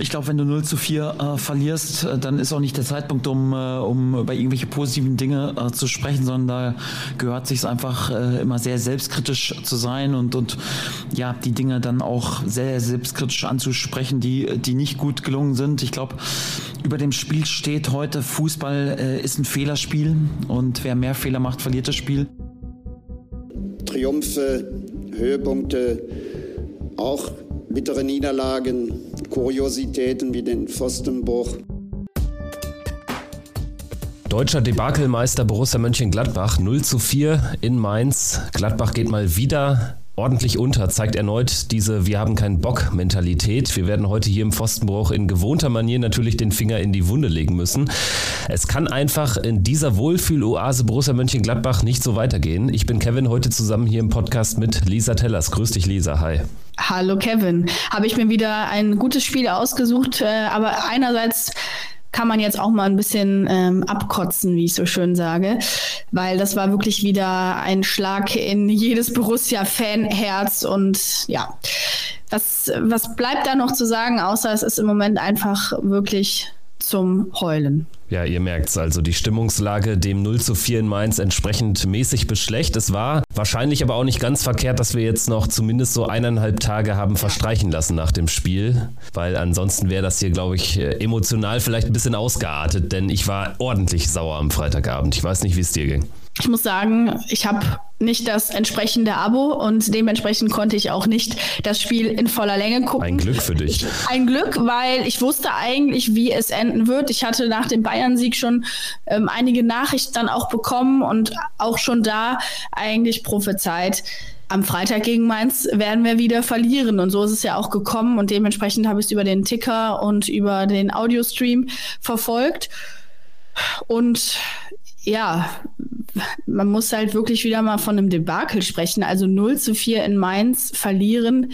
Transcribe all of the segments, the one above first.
Ich glaube, wenn du 0 zu 4 äh, verlierst, äh, dann ist auch nicht der Zeitpunkt, um, äh, um über irgendwelche positiven Dinge äh, zu sprechen, sondern da gehört sich einfach äh, immer sehr selbstkritisch zu sein und, und ja, die Dinge dann auch sehr selbstkritisch anzusprechen, die, die nicht gut gelungen sind. Ich glaube, über dem Spiel steht heute, Fußball äh, ist ein Fehlerspiel und wer mehr Fehler macht, verliert das Spiel. Triumphe, Höhepunkte, auch bittere Niederlagen, Kuriositäten wie den Pfostenbruch. Deutscher Debakelmeister Borussia Mönchengladbach 0 zu 4 in Mainz. Gladbach geht mal wieder ordentlich unter, zeigt erneut diese Wir haben keinen Bock-Mentalität. Wir werden heute hier im Pfostenbruch in gewohnter Manier natürlich den Finger in die Wunde legen müssen. Es kann einfach in dieser Wohlfühl-Oase Borussia Mönchengladbach nicht so weitergehen. Ich bin Kevin, heute zusammen hier im Podcast mit Lisa Tellers. Grüß dich, Lisa. Hi. Hallo Kevin. Habe ich mir wieder ein gutes Spiel ausgesucht, äh, aber einerseits kann man jetzt auch mal ein bisschen ähm, abkotzen, wie ich so schön sage, weil das war wirklich wieder ein Schlag in jedes Borussia-Fanherz und ja, was, was bleibt da noch zu sagen, außer es ist im Moment einfach wirklich zum Heulen. Ja, ihr merkt es also, die Stimmungslage dem 0 zu 4 in Mainz entsprechend mäßig beschlecht. Es war wahrscheinlich aber auch nicht ganz verkehrt, dass wir jetzt noch zumindest so eineinhalb Tage haben verstreichen lassen nach dem Spiel, weil ansonsten wäre das hier, glaube ich, äh, emotional vielleicht ein bisschen ausgeartet, denn ich war ordentlich sauer am Freitagabend. Ich weiß nicht, wie es dir ging. Ich muss sagen, ich habe nicht das entsprechende Abo und dementsprechend konnte ich auch nicht das Spiel in voller Länge gucken. Ein Glück für dich. Ein Glück, weil ich wusste eigentlich, wie es enden wird. Ich hatte nach dem Bayern-Sieg schon ähm, einige Nachrichten dann auch bekommen und auch schon da eigentlich prophezeit. Am Freitag gegen Mainz werden wir wieder verlieren. Und so ist es ja auch gekommen. Und dementsprechend habe ich es über den Ticker und über den Audiostream verfolgt. Und ja, man muss halt wirklich wieder mal von einem Debakel sprechen. Also 0 zu 4 in Mainz verlieren,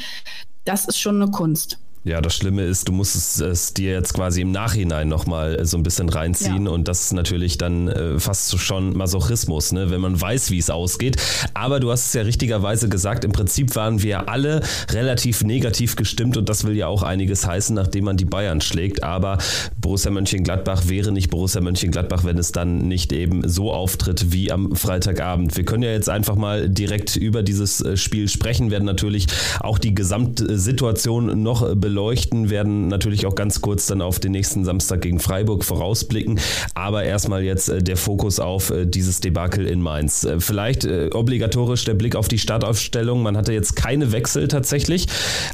das ist schon eine Kunst. Ja, das Schlimme ist, du musst es, es dir jetzt quasi im Nachhinein nochmal so ein bisschen reinziehen ja. und das ist natürlich dann äh, fast schon Masochismus, ne? wenn man weiß, wie es ausgeht. Aber du hast es ja richtigerweise gesagt, im Prinzip waren wir alle relativ negativ gestimmt und das will ja auch einiges heißen, nachdem man die Bayern schlägt. Aber Borussia Mönchengladbach wäre nicht Borussia Mönchengladbach, wenn es dann nicht eben so auftritt wie am Freitagabend. Wir können ja jetzt einfach mal direkt über dieses äh, Spiel sprechen, werden natürlich auch die Gesamtsituation noch beleuchten beleuchten, werden natürlich auch ganz kurz dann auf den nächsten Samstag gegen Freiburg vorausblicken. Aber erstmal jetzt äh, der Fokus auf äh, dieses Debakel in Mainz. Äh, vielleicht obligatorisch der Blick auf die Startaufstellung. Man hatte jetzt keine Wechsel tatsächlich.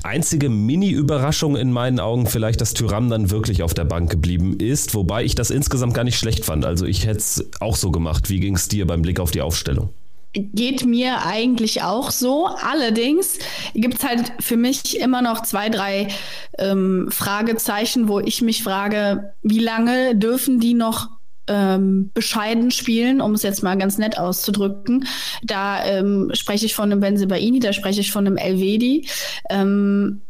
Einzige Mini-Überraschung in meinen Augen vielleicht, dass Tyram dann wirklich auf der Bank geblieben ist, wobei ich das insgesamt gar nicht schlecht fand. Also ich hätte es auch so gemacht. Wie ging es dir beim Blick auf die Aufstellung? Geht mir eigentlich auch so. Allerdings gibt es halt für mich immer noch zwei, drei ähm, Fragezeichen, wo ich mich frage, wie lange dürfen die noch ähm, bescheiden spielen, um es jetzt mal ganz nett auszudrücken. Da ähm, spreche ich von einem Benzebaini, da spreche ich von einem Elvedi. Ähm,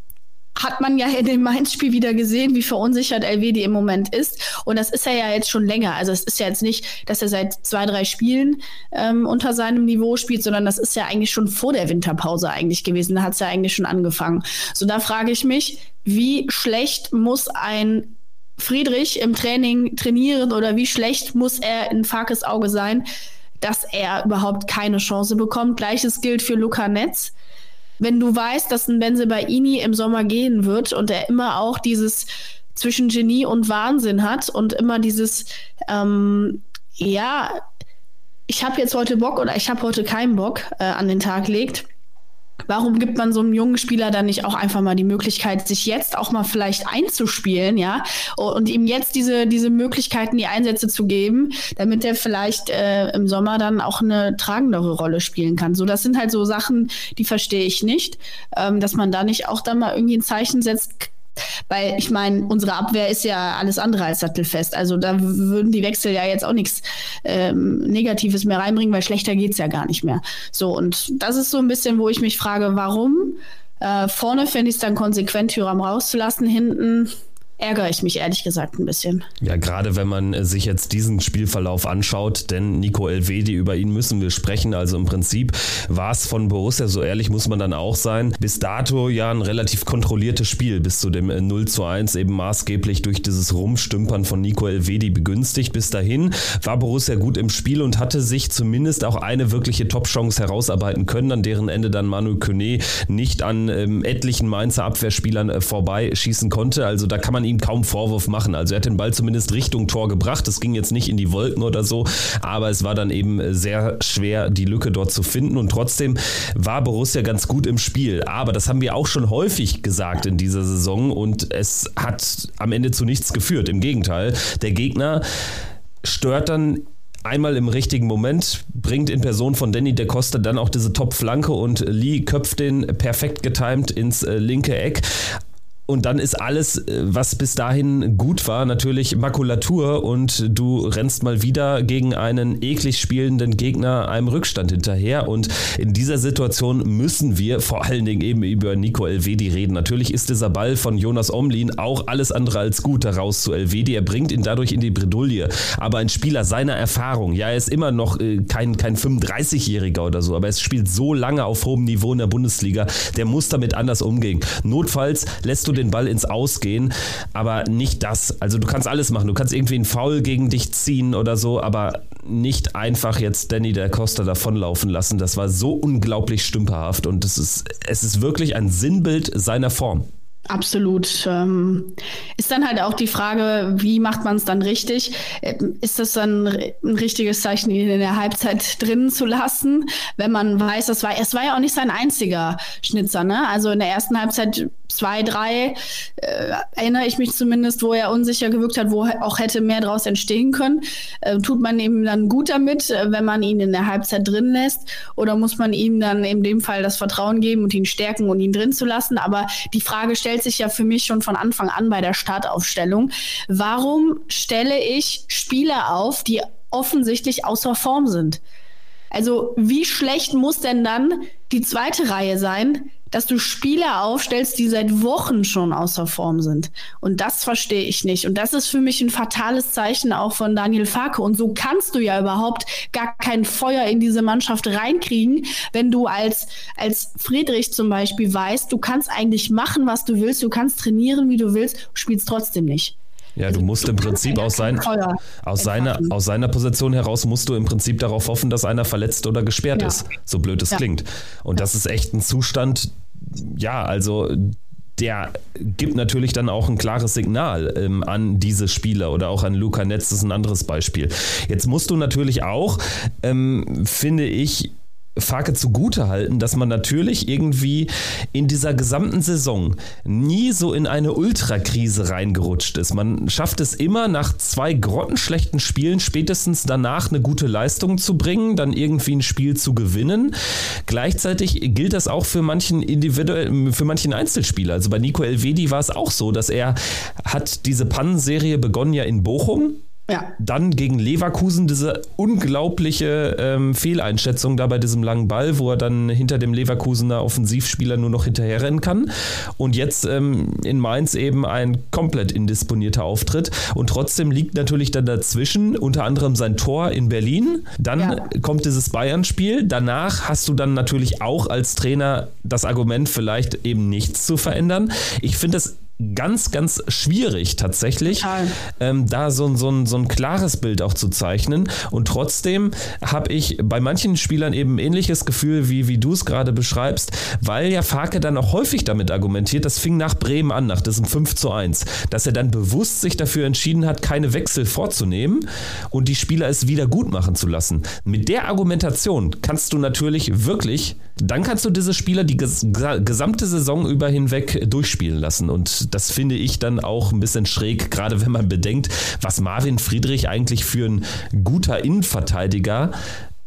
hat man ja in dem Mainz-Spiel wieder gesehen, wie verunsichert Elvedi im Moment ist. Und das ist er ja jetzt schon länger. Also es ist ja jetzt nicht, dass er seit zwei, drei Spielen ähm, unter seinem Niveau spielt, sondern das ist ja eigentlich schon vor der Winterpause eigentlich gewesen. Da hat es ja eigentlich schon angefangen. So, da frage ich mich, wie schlecht muss ein Friedrich im Training trainieren oder wie schlecht muss er in Farkes Auge sein, dass er überhaupt keine Chance bekommt. Gleiches gilt für Luca Netz wenn du weißt, dass ein Benzebaini im Sommer gehen wird und er immer auch dieses zwischen Genie und Wahnsinn hat und immer dieses, ähm, ja, ich habe jetzt heute Bock oder ich habe heute keinen Bock äh, an den Tag legt, Warum gibt man so einem jungen Spieler dann nicht auch einfach mal die Möglichkeit, sich jetzt auch mal vielleicht einzuspielen, ja, und ihm jetzt diese, diese Möglichkeiten, die Einsätze zu geben, damit er vielleicht äh, im Sommer dann auch eine tragendere Rolle spielen kann. So, das sind halt so Sachen, die verstehe ich nicht, ähm, dass man da nicht auch dann mal irgendwie ein Zeichen setzt, weil ich meine, unsere Abwehr ist ja alles andere als sattelfest. Also da würden die Wechsel ja jetzt auch nichts ähm, Negatives mehr reinbringen, weil schlechter geht es ja gar nicht mehr. So, und das ist so ein bisschen, wo ich mich frage, warum? Äh, vorne finde ich es dann konsequent, Tyram rauszulassen, hinten ärgere ich mich ehrlich gesagt ein bisschen. Ja, gerade wenn man äh, sich jetzt diesen Spielverlauf anschaut, denn Nico Elvedi, über ihn müssen wir sprechen. Also im Prinzip war es von Borussia, so ehrlich muss man dann auch sein, bis dato ja ein relativ kontrolliertes Spiel, bis zu dem 0 äh, zu 1 eben maßgeblich durch dieses Rumstümpern von Nico Elvedi begünstigt. Bis dahin war Borussia gut im Spiel und hatte sich zumindest auch eine wirkliche Top-Chance herausarbeiten können, an deren Ende dann Manuel Kone nicht an ähm, etlichen Mainzer Abwehrspielern äh, vorbeischießen konnte. Also da kann man ihm kaum Vorwurf machen. Also er hat den Ball zumindest Richtung Tor gebracht. Es ging jetzt nicht in die Wolken oder so, aber es war dann eben sehr schwer, die Lücke dort zu finden. Und trotzdem war Borussia ganz gut im Spiel. Aber das haben wir auch schon häufig gesagt in dieser Saison und es hat am Ende zu nichts geführt. Im Gegenteil, der Gegner stört dann einmal im richtigen Moment, bringt in Person von Danny de Costa dann auch diese Top-Flanke und Lee köpft den perfekt getimt ins äh, linke Eck. Und dann ist alles, äh, was bis dahin gut war, natürlich Makulatur und du rennst mal wieder gegen einen eklig spielenden Gegner einem Rückstand hinterher. Und in dieser Situation müssen wir vor allen Dingen eben über Nico Elvedi reden. Natürlich ist dieser Ball von Jonas Omlin auch alles andere als gut heraus zu Elvedi. Er bringt ihn dadurch in die Bredouille. Aber ein Spieler seiner Erfahrung, ja, er ist immer noch äh, kein, kein 35-Jähriger oder so, aber er spielt so lange auf hohem Niveau in der Bundesliga, der muss damit anders umgehen. Notfalls lässt du den den Ball ins Ausgehen, aber nicht das. Also du kannst alles machen. Du kannst irgendwie einen Foul gegen dich ziehen oder so, aber nicht einfach jetzt Danny der Costa davonlaufen lassen. Das war so unglaublich stümperhaft und es ist, es ist wirklich ein Sinnbild seiner Form. Absolut. Ähm, ist dann halt auch die Frage, wie macht man es dann richtig? Ähm, ist das dann ein richtiges Zeichen, ihn in der Halbzeit drinnen zu lassen, wenn man weiß, das war, es war ja auch nicht sein einziger Schnitzer, ne? Also in der ersten Halbzeit zwei, drei, äh, erinnere ich mich zumindest, wo er unsicher gewirkt hat, wo auch hätte mehr daraus entstehen können. Äh, tut man ihm dann gut damit, äh, wenn man ihn in der Halbzeit drin lässt? Oder muss man ihm dann in dem Fall das Vertrauen geben und ihn stärken und ihn drin zu lassen? Aber die Frage stellt sich ja für mich schon von Anfang an bei der Startaufstellung. Warum stelle ich Spieler auf, die offensichtlich außer Form sind? Also wie schlecht muss denn dann die zweite Reihe sein, dass du Spieler aufstellst, die seit Wochen schon außer Form sind. Und das verstehe ich nicht. Und das ist für mich ein fatales Zeichen auch von Daniel Farke. Und so kannst du ja überhaupt gar kein Feuer in diese Mannschaft reinkriegen, wenn du als, als Friedrich zum Beispiel weißt, du kannst eigentlich machen, was du willst, du kannst trainieren, wie du willst, spielst trotzdem nicht. Ja, du musst im Prinzip aus, sein, aus, seiner, aus seiner Position heraus musst du im Prinzip darauf hoffen, dass einer verletzt oder gesperrt ja. ist, so blöd es ja. klingt. Und das ist echt ein Zustand, ja, also der gibt natürlich dann auch ein klares Signal ähm, an diese Spieler oder auch an Luca Netz, das ist ein anderes Beispiel. Jetzt musst du natürlich auch, ähm, finde ich, Farke zugute halten, dass man natürlich irgendwie in dieser gesamten Saison nie so in eine Ultrakrise reingerutscht ist. Man schafft es immer nach zwei grottenschlechten Spielen spätestens danach eine gute Leistung zu bringen, dann irgendwie ein Spiel zu gewinnen. Gleichzeitig gilt das auch für manchen individuell, für manchen Einzelspieler. Also bei Nico Elvedi war es auch so, dass er hat diese Pannenserie begonnen ja in Bochum ja. Dann gegen Leverkusen diese unglaubliche ähm, Fehleinschätzung da bei diesem langen Ball, wo er dann hinter dem Leverkusener Offensivspieler nur noch hinterherrennen kann. Und jetzt ähm, in Mainz eben ein komplett indisponierter Auftritt. Und trotzdem liegt natürlich dann dazwischen unter anderem sein Tor in Berlin. Dann ja. kommt dieses Bayern-Spiel. Danach hast du dann natürlich auch als Trainer das Argument, vielleicht eben nichts zu verändern. Ich finde es ganz, ganz schwierig tatsächlich, ähm, da so, so, so ein klares Bild auch zu zeichnen. Und trotzdem habe ich bei manchen Spielern eben ein ähnliches Gefühl, wie, wie du es gerade beschreibst, weil ja Farke dann auch häufig damit argumentiert, das fing nach Bremen an, nach diesem 5 zu 1, dass er dann bewusst sich dafür entschieden hat, keine Wechsel vorzunehmen und die Spieler es wieder gut machen zu lassen. Mit der Argumentation kannst du natürlich wirklich, dann kannst du diese Spieler die gesamte Saison über hinweg durchspielen lassen. Und das finde ich dann auch ein bisschen schräg, gerade wenn man bedenkt, was Marvin Friedrich eigentlich für ein guter Innenverteidiger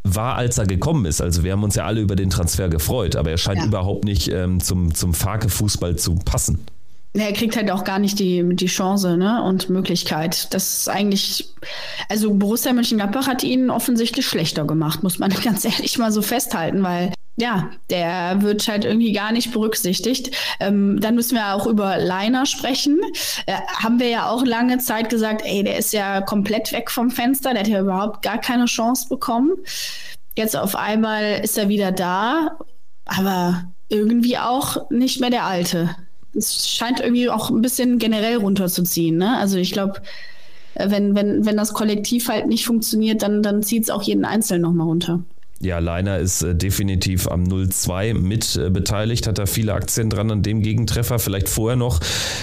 war, als er gekommen ist. Also wir haben uns ja alle über den Transfer gefreut, aber er scheint ja. überhaupt nicht ähm, zum, zum Farke-Fußball zu passen. Er kriegt halt auch gar nicht die, die Chance ne? und Möglichkeit. Das ist eigentlich, also Borussia Mönchengladbach hat ihn offensichtlich schlechter gemacht, muss man ganz ehrlich mal so festhalten, weil ja, der wird halt irgendwie gar nicht berücksichtigt. Ähm, dann müssen wir auch über Leiner sprechen. Äh, haben wir ja auch lange Zeit gesagt, ey, der ist ja komplett weg vom Fenster, der hat ja überhaupt gar keine Chance bekommen. Jetzt auf einmal ist er wieder da, aber irgendwie auch nicht mehr der Alte. Es scheint irgendwie auch ein bisschen generell runterzuziehen. Ne? Also ich glaube, äh, wenn, wenn, wenn das Kollektiv halt nicht funktioniert, dann, dann zieht es auch jeden Einzelnen nochmal runter. Ja, Leiner ist äh, definitiv am 0-2 mit äh, beteiligt, hat da viele Aktien dran an dem Gegentreffer. Vielleicht vorher noch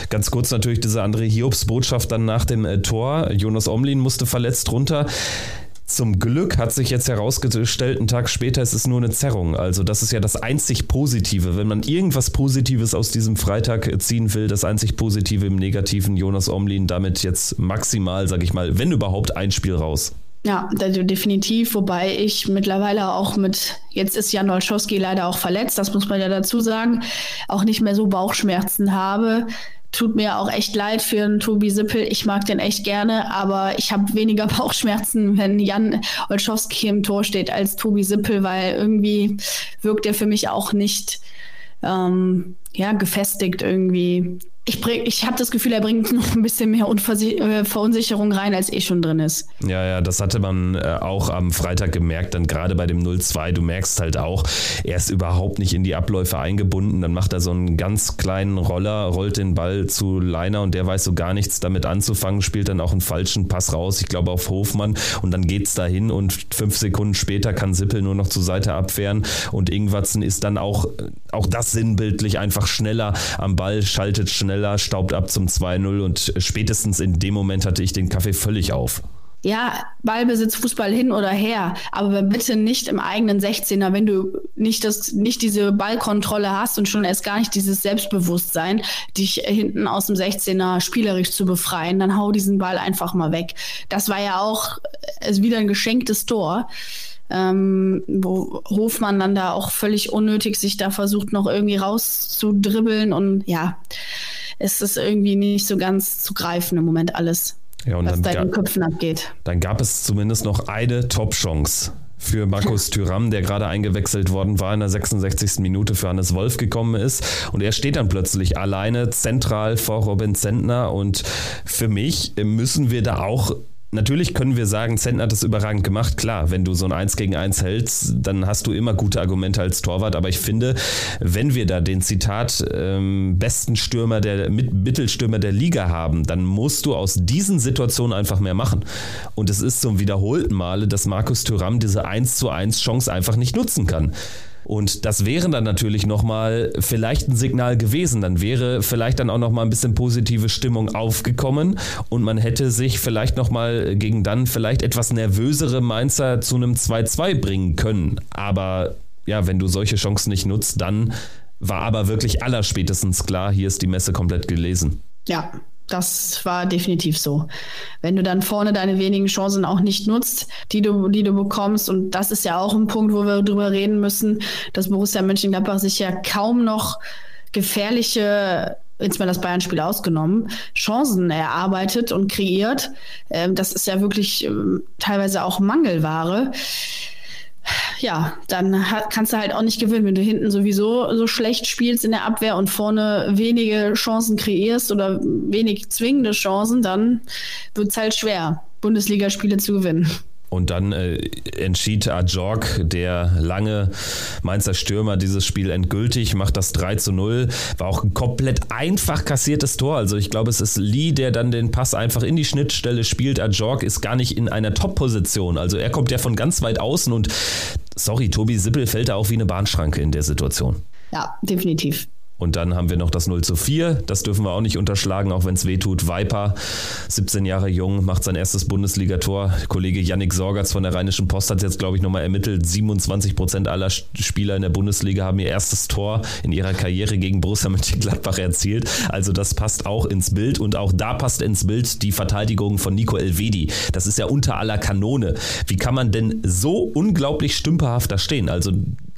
ganz kurz natürlich diese andere Hiobs-Botschaft dann nach dem äh, Tor. Jonas Omlin musste verletzt runter. Zum Glück hat sich jetzt herausgestellt, einen Tag später ist es nur eine Zerrung. Also das ist ja das einzig Positive. Wenn man irgendwas Positives aus diesem Freitag ziehen will, das einzig Positive im Negativen, Jonas Omlin damit jetzt maximal, sag ich mal, wenn überhaupt, ein Spiel raus. Ja, definitiv, wobei ich mittlerweile auch mit, jetzt ist Jan Olszowski leider auch verletzt, das muss man ja dazu sagen, auch nicht mehr so Bauchschmerzen habe. Tut mir auch echt leid für einen Tobi Sippel. Ich mag den echt gerne, aber ich habe weniger Bauchschmerzen, wenn Jan Olszowski im Tor steht als Tobi Sippel, weil irgendwie wirkt er für mich auch nicht ähm, ja, gefestigt irgendwie ich, ich habe das Gefühl, er bringt noch ein bisschen mehr äh, Verunsicherung rein, als eh schon drin ist. Ja, ja, das hatte man äh, auch am Freitag gemerkt, dann gerade bei dem 0-2. Du merkst halt auch, er ist überhaupt nicht in die Abläufe eingebunden. Dann macht er so einen ganz kleinen Roller, rollt den Ball zu Leiner und der weiß so gar nichts damit anzufangen, spielt dann auch einen falschen Pass raus, ich glaube auf Hofmann und dann geht's dahin und fünf Sekunden später kann Sippel nur noch zur Seite abwehren und Ingwatzen ist dann auch, auch das sinnbildlich einfach schneller am Ball, schaltet schneller schneller, staubt ab zum 2-0 und spätestens in dem Moment hatte ich den Kaffee völlig auf. Ja, Ballbesitz, Fußball hin oder her, aber bitte nicht im eigenen 16er, wenn du nicht das, nicht diese Ballkontrolle hast und schon erst gar nicht dieses Selbstbewusstsein, dich hinten aus dem 16er spielerisch zu befreien, dann hau diesen Ball einfach mal weg. Das war ja auch also wieder ein geschenktes Tor ähm, wo Hofmann dann da auch völlig unnötig sich da versucht, noch irgendwie rauszudribbeln und ja, es ist irgendwie nicht so ganz zu greifen im Moment alles, ja, was da in den Köpfen abgeht. Dann gab es zumindest noch eine Top-Chance für Markus Thüram, der gerade eingewechselt worden war in der 66. Minute für Hannes Wolf gekommen ist. Und er steht dann plötzlich alleine zentral vor Robin Zentner. Und für mich müssen wir da auch Natürlich können wir sagen, Zentner hat das überragend gemacht. Klar, wenn du so ein 1 gegen 1 hältst, dann hast du immer gute Argumente als Torwart. Aber ich finde, wenn wir da den Zitat ähm, besten Stürmer der Mittelstürmer der Liga haben, dann musst du aus diesen Situationen einfach mehr machen. Und es ist zum wiederholten Male, dass Markus Thüram diese 1 zu 1 Chance einfach nicht nutzen kann. Und das wäre dann natürlich nochmal vielleicht ein Signal gewesen. Dann wäre vielleicht dann auch nochmal ein bisschen positive Stimmung aufgekommen und man hätte sich vielleicht nochmal gegen dann vielleicht etwas nervösere Mainzer zu einem 2-2 bringen können. Aber ja, wenn du solche Chancen nicht nutzt, dann war aber wirklich allerspätestens klar, hier ist die Messe komplett gelesen. Ja, das war definitiv so. Wenn du dann vorne deine wenigen Chancen auch nicht nutzt, die du, die du bekommst, und das ist ja auch ein Punkt, wo wir drüber reden müssen, dass Borussia Mönchengladbach sich ja kaum noch gefährliche jetzt mal das Bayern-Spiel ausgenommen, Chancen erarbeitet und kreiert. Ähm, das ist ja wirklich ähm, teilweise auch Mangelware ja, dann kannst du halt auch nicht gewinnen, wenn du hinten sowieso so schlecht spielst in der Abwehr und vorne wenige Chancen kreierst oder wenig zwingende Chancen, dann wird es halt schwer, Bundesligaspiele zu gewinnen. Und dann äh, entschied Ajorg, der lange Mainzer Stürmer, dieses Spiel endgültig, macht das 3 zu 0. War auch ein komplett einfach kassiertes Tor. Also ich glaube, es ist Lee, der dann den Pass einfach in die Schnittstelle spielt. Ajorg ist gar nicht in einer Top-Position. Also er kommt ja von ganz weit außen und sorry, Tobi Sippel fällt da auch wie eine Bahnschranke in der Situation. Ja, definitiv. Und dann haben wir noch das 0 zu 4. Das dürfen wir auch nicht unterschlagen, auch wenn es weh tut. Viper, 17 Jahre jung, macht sein erstes Bundesligator. Kollege Yannick Sorgatz von der Rheinischen Post hat jetzt, glaube ich, nochmal ermittelt. 27 Prozent aller Spieler in der Bundesliga haben ihr erstes Tor in ihrer Karriere gegen Borussia Mönchengladbach erzielt. Also das passt auch ins Bild. Und auch da passt ins Bild die Verteidigung von Nico Elvedi. Das ist ja unter aller Kanone. Wie kann man denn so unglaublich stümperhaft da stehen? Also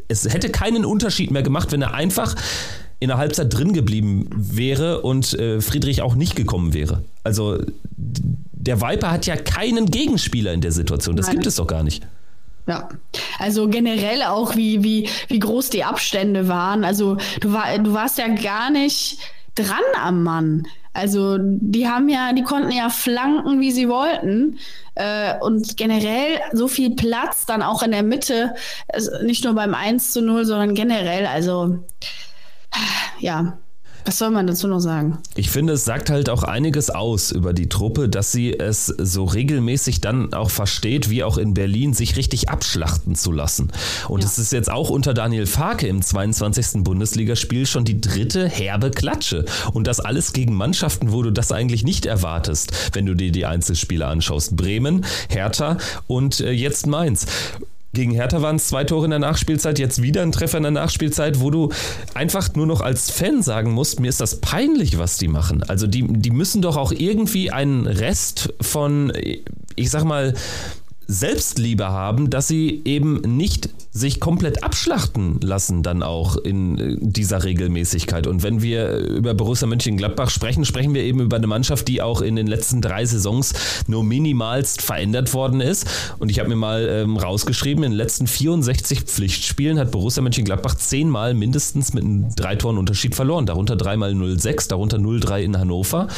es hätte keinen Unterschied mehr gemacht, wenn er einfach in der Halbzeit drin geblieben wäre und äh, Friedrich auch nicht gekommen wäre. Also der Viper hat ja keinen Gegenspieler in der Situation. Das Nein. gibt es doch gar nicht. Ja, also generell auch, wie, wie, wie groß die Abstände waren. Also du, war, du warst ja gar nicht dran am Mann. Also die haben ja, die konnten ja flanken, wie sie wollten. Äh, und generell so viel Platz dann auch in der Mitte, also nicht nur beim 1 zu 0, sondern generell. Also ja, was soll man dazu noch sagen? Ich finde, es sagt halt auch einiges aus über die Truppe, dass sie es so regelmäßig dann auch versteht, wie auch in Berlin, sich richtig abschlachten zu lassen. Und es ist jetzt auch unter Daniel Farke im 22. Bundesligaspiel schon die dritte herbe Klatsche. Und das alles gegen Mannschaften, wo du das eigentlich nicht erwartest, wenn du dir die Einzelspiele anschaust. Bremen, Hertha und äh, jetzt Mainz. Gegen Hertha waren es zwei Tore in der Nachspielzeit, jetzt wieder ein Treffer in der Nachspielzeit, wo du einfach nur noch als Fan sagen musst, mir ist das peinlich, was die machen. Also die, die müssen doch auch irgendwie einen Rest von, ich sag mal, Selbstliebe haben, dass sie eben nicht sich komplett abschlachten lassen, dann auch in äh, dieser Regelmäßigkeit. Und wenn wir über Borussia Mönchengladbach sprechen, sprechen wir eben über eine Mannschaft, die auch in den letzten drei Saisons nur minimalst verändert worden ist. Und ich habe mir mal ähm, rausgeschrieben, in den letzten 64 Pflichtspielen hat Borussia Mönchengladbach zehnmal mindestens mit einem drei Toren Unterschied verloren. Darunter dreimal 0-6, darunter 0-3 in Hannover.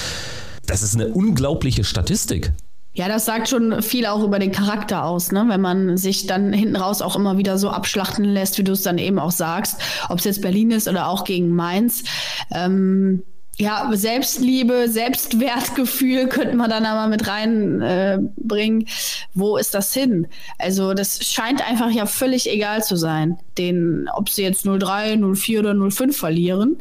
Das ist eine unglaubliche Statistik. Ja, das sagt schon viel auch über den Charakter aus, ne? wenn man sich dann hinten raus auch immer wieder so abschlachten lässt, wie du es dann eben auch sagst, ob es jetzt Berlin ist oder auch gegen Mainz. Ähm, ja, Selbstliebe, Selbstwertgefühl könnte man dann aber mit reinbringen. Äh, Wo ist das hin? Also das scheint einfach ja völlig egal zu sein, den, ob sie jetzt 03, 04 oder 05 verlieren.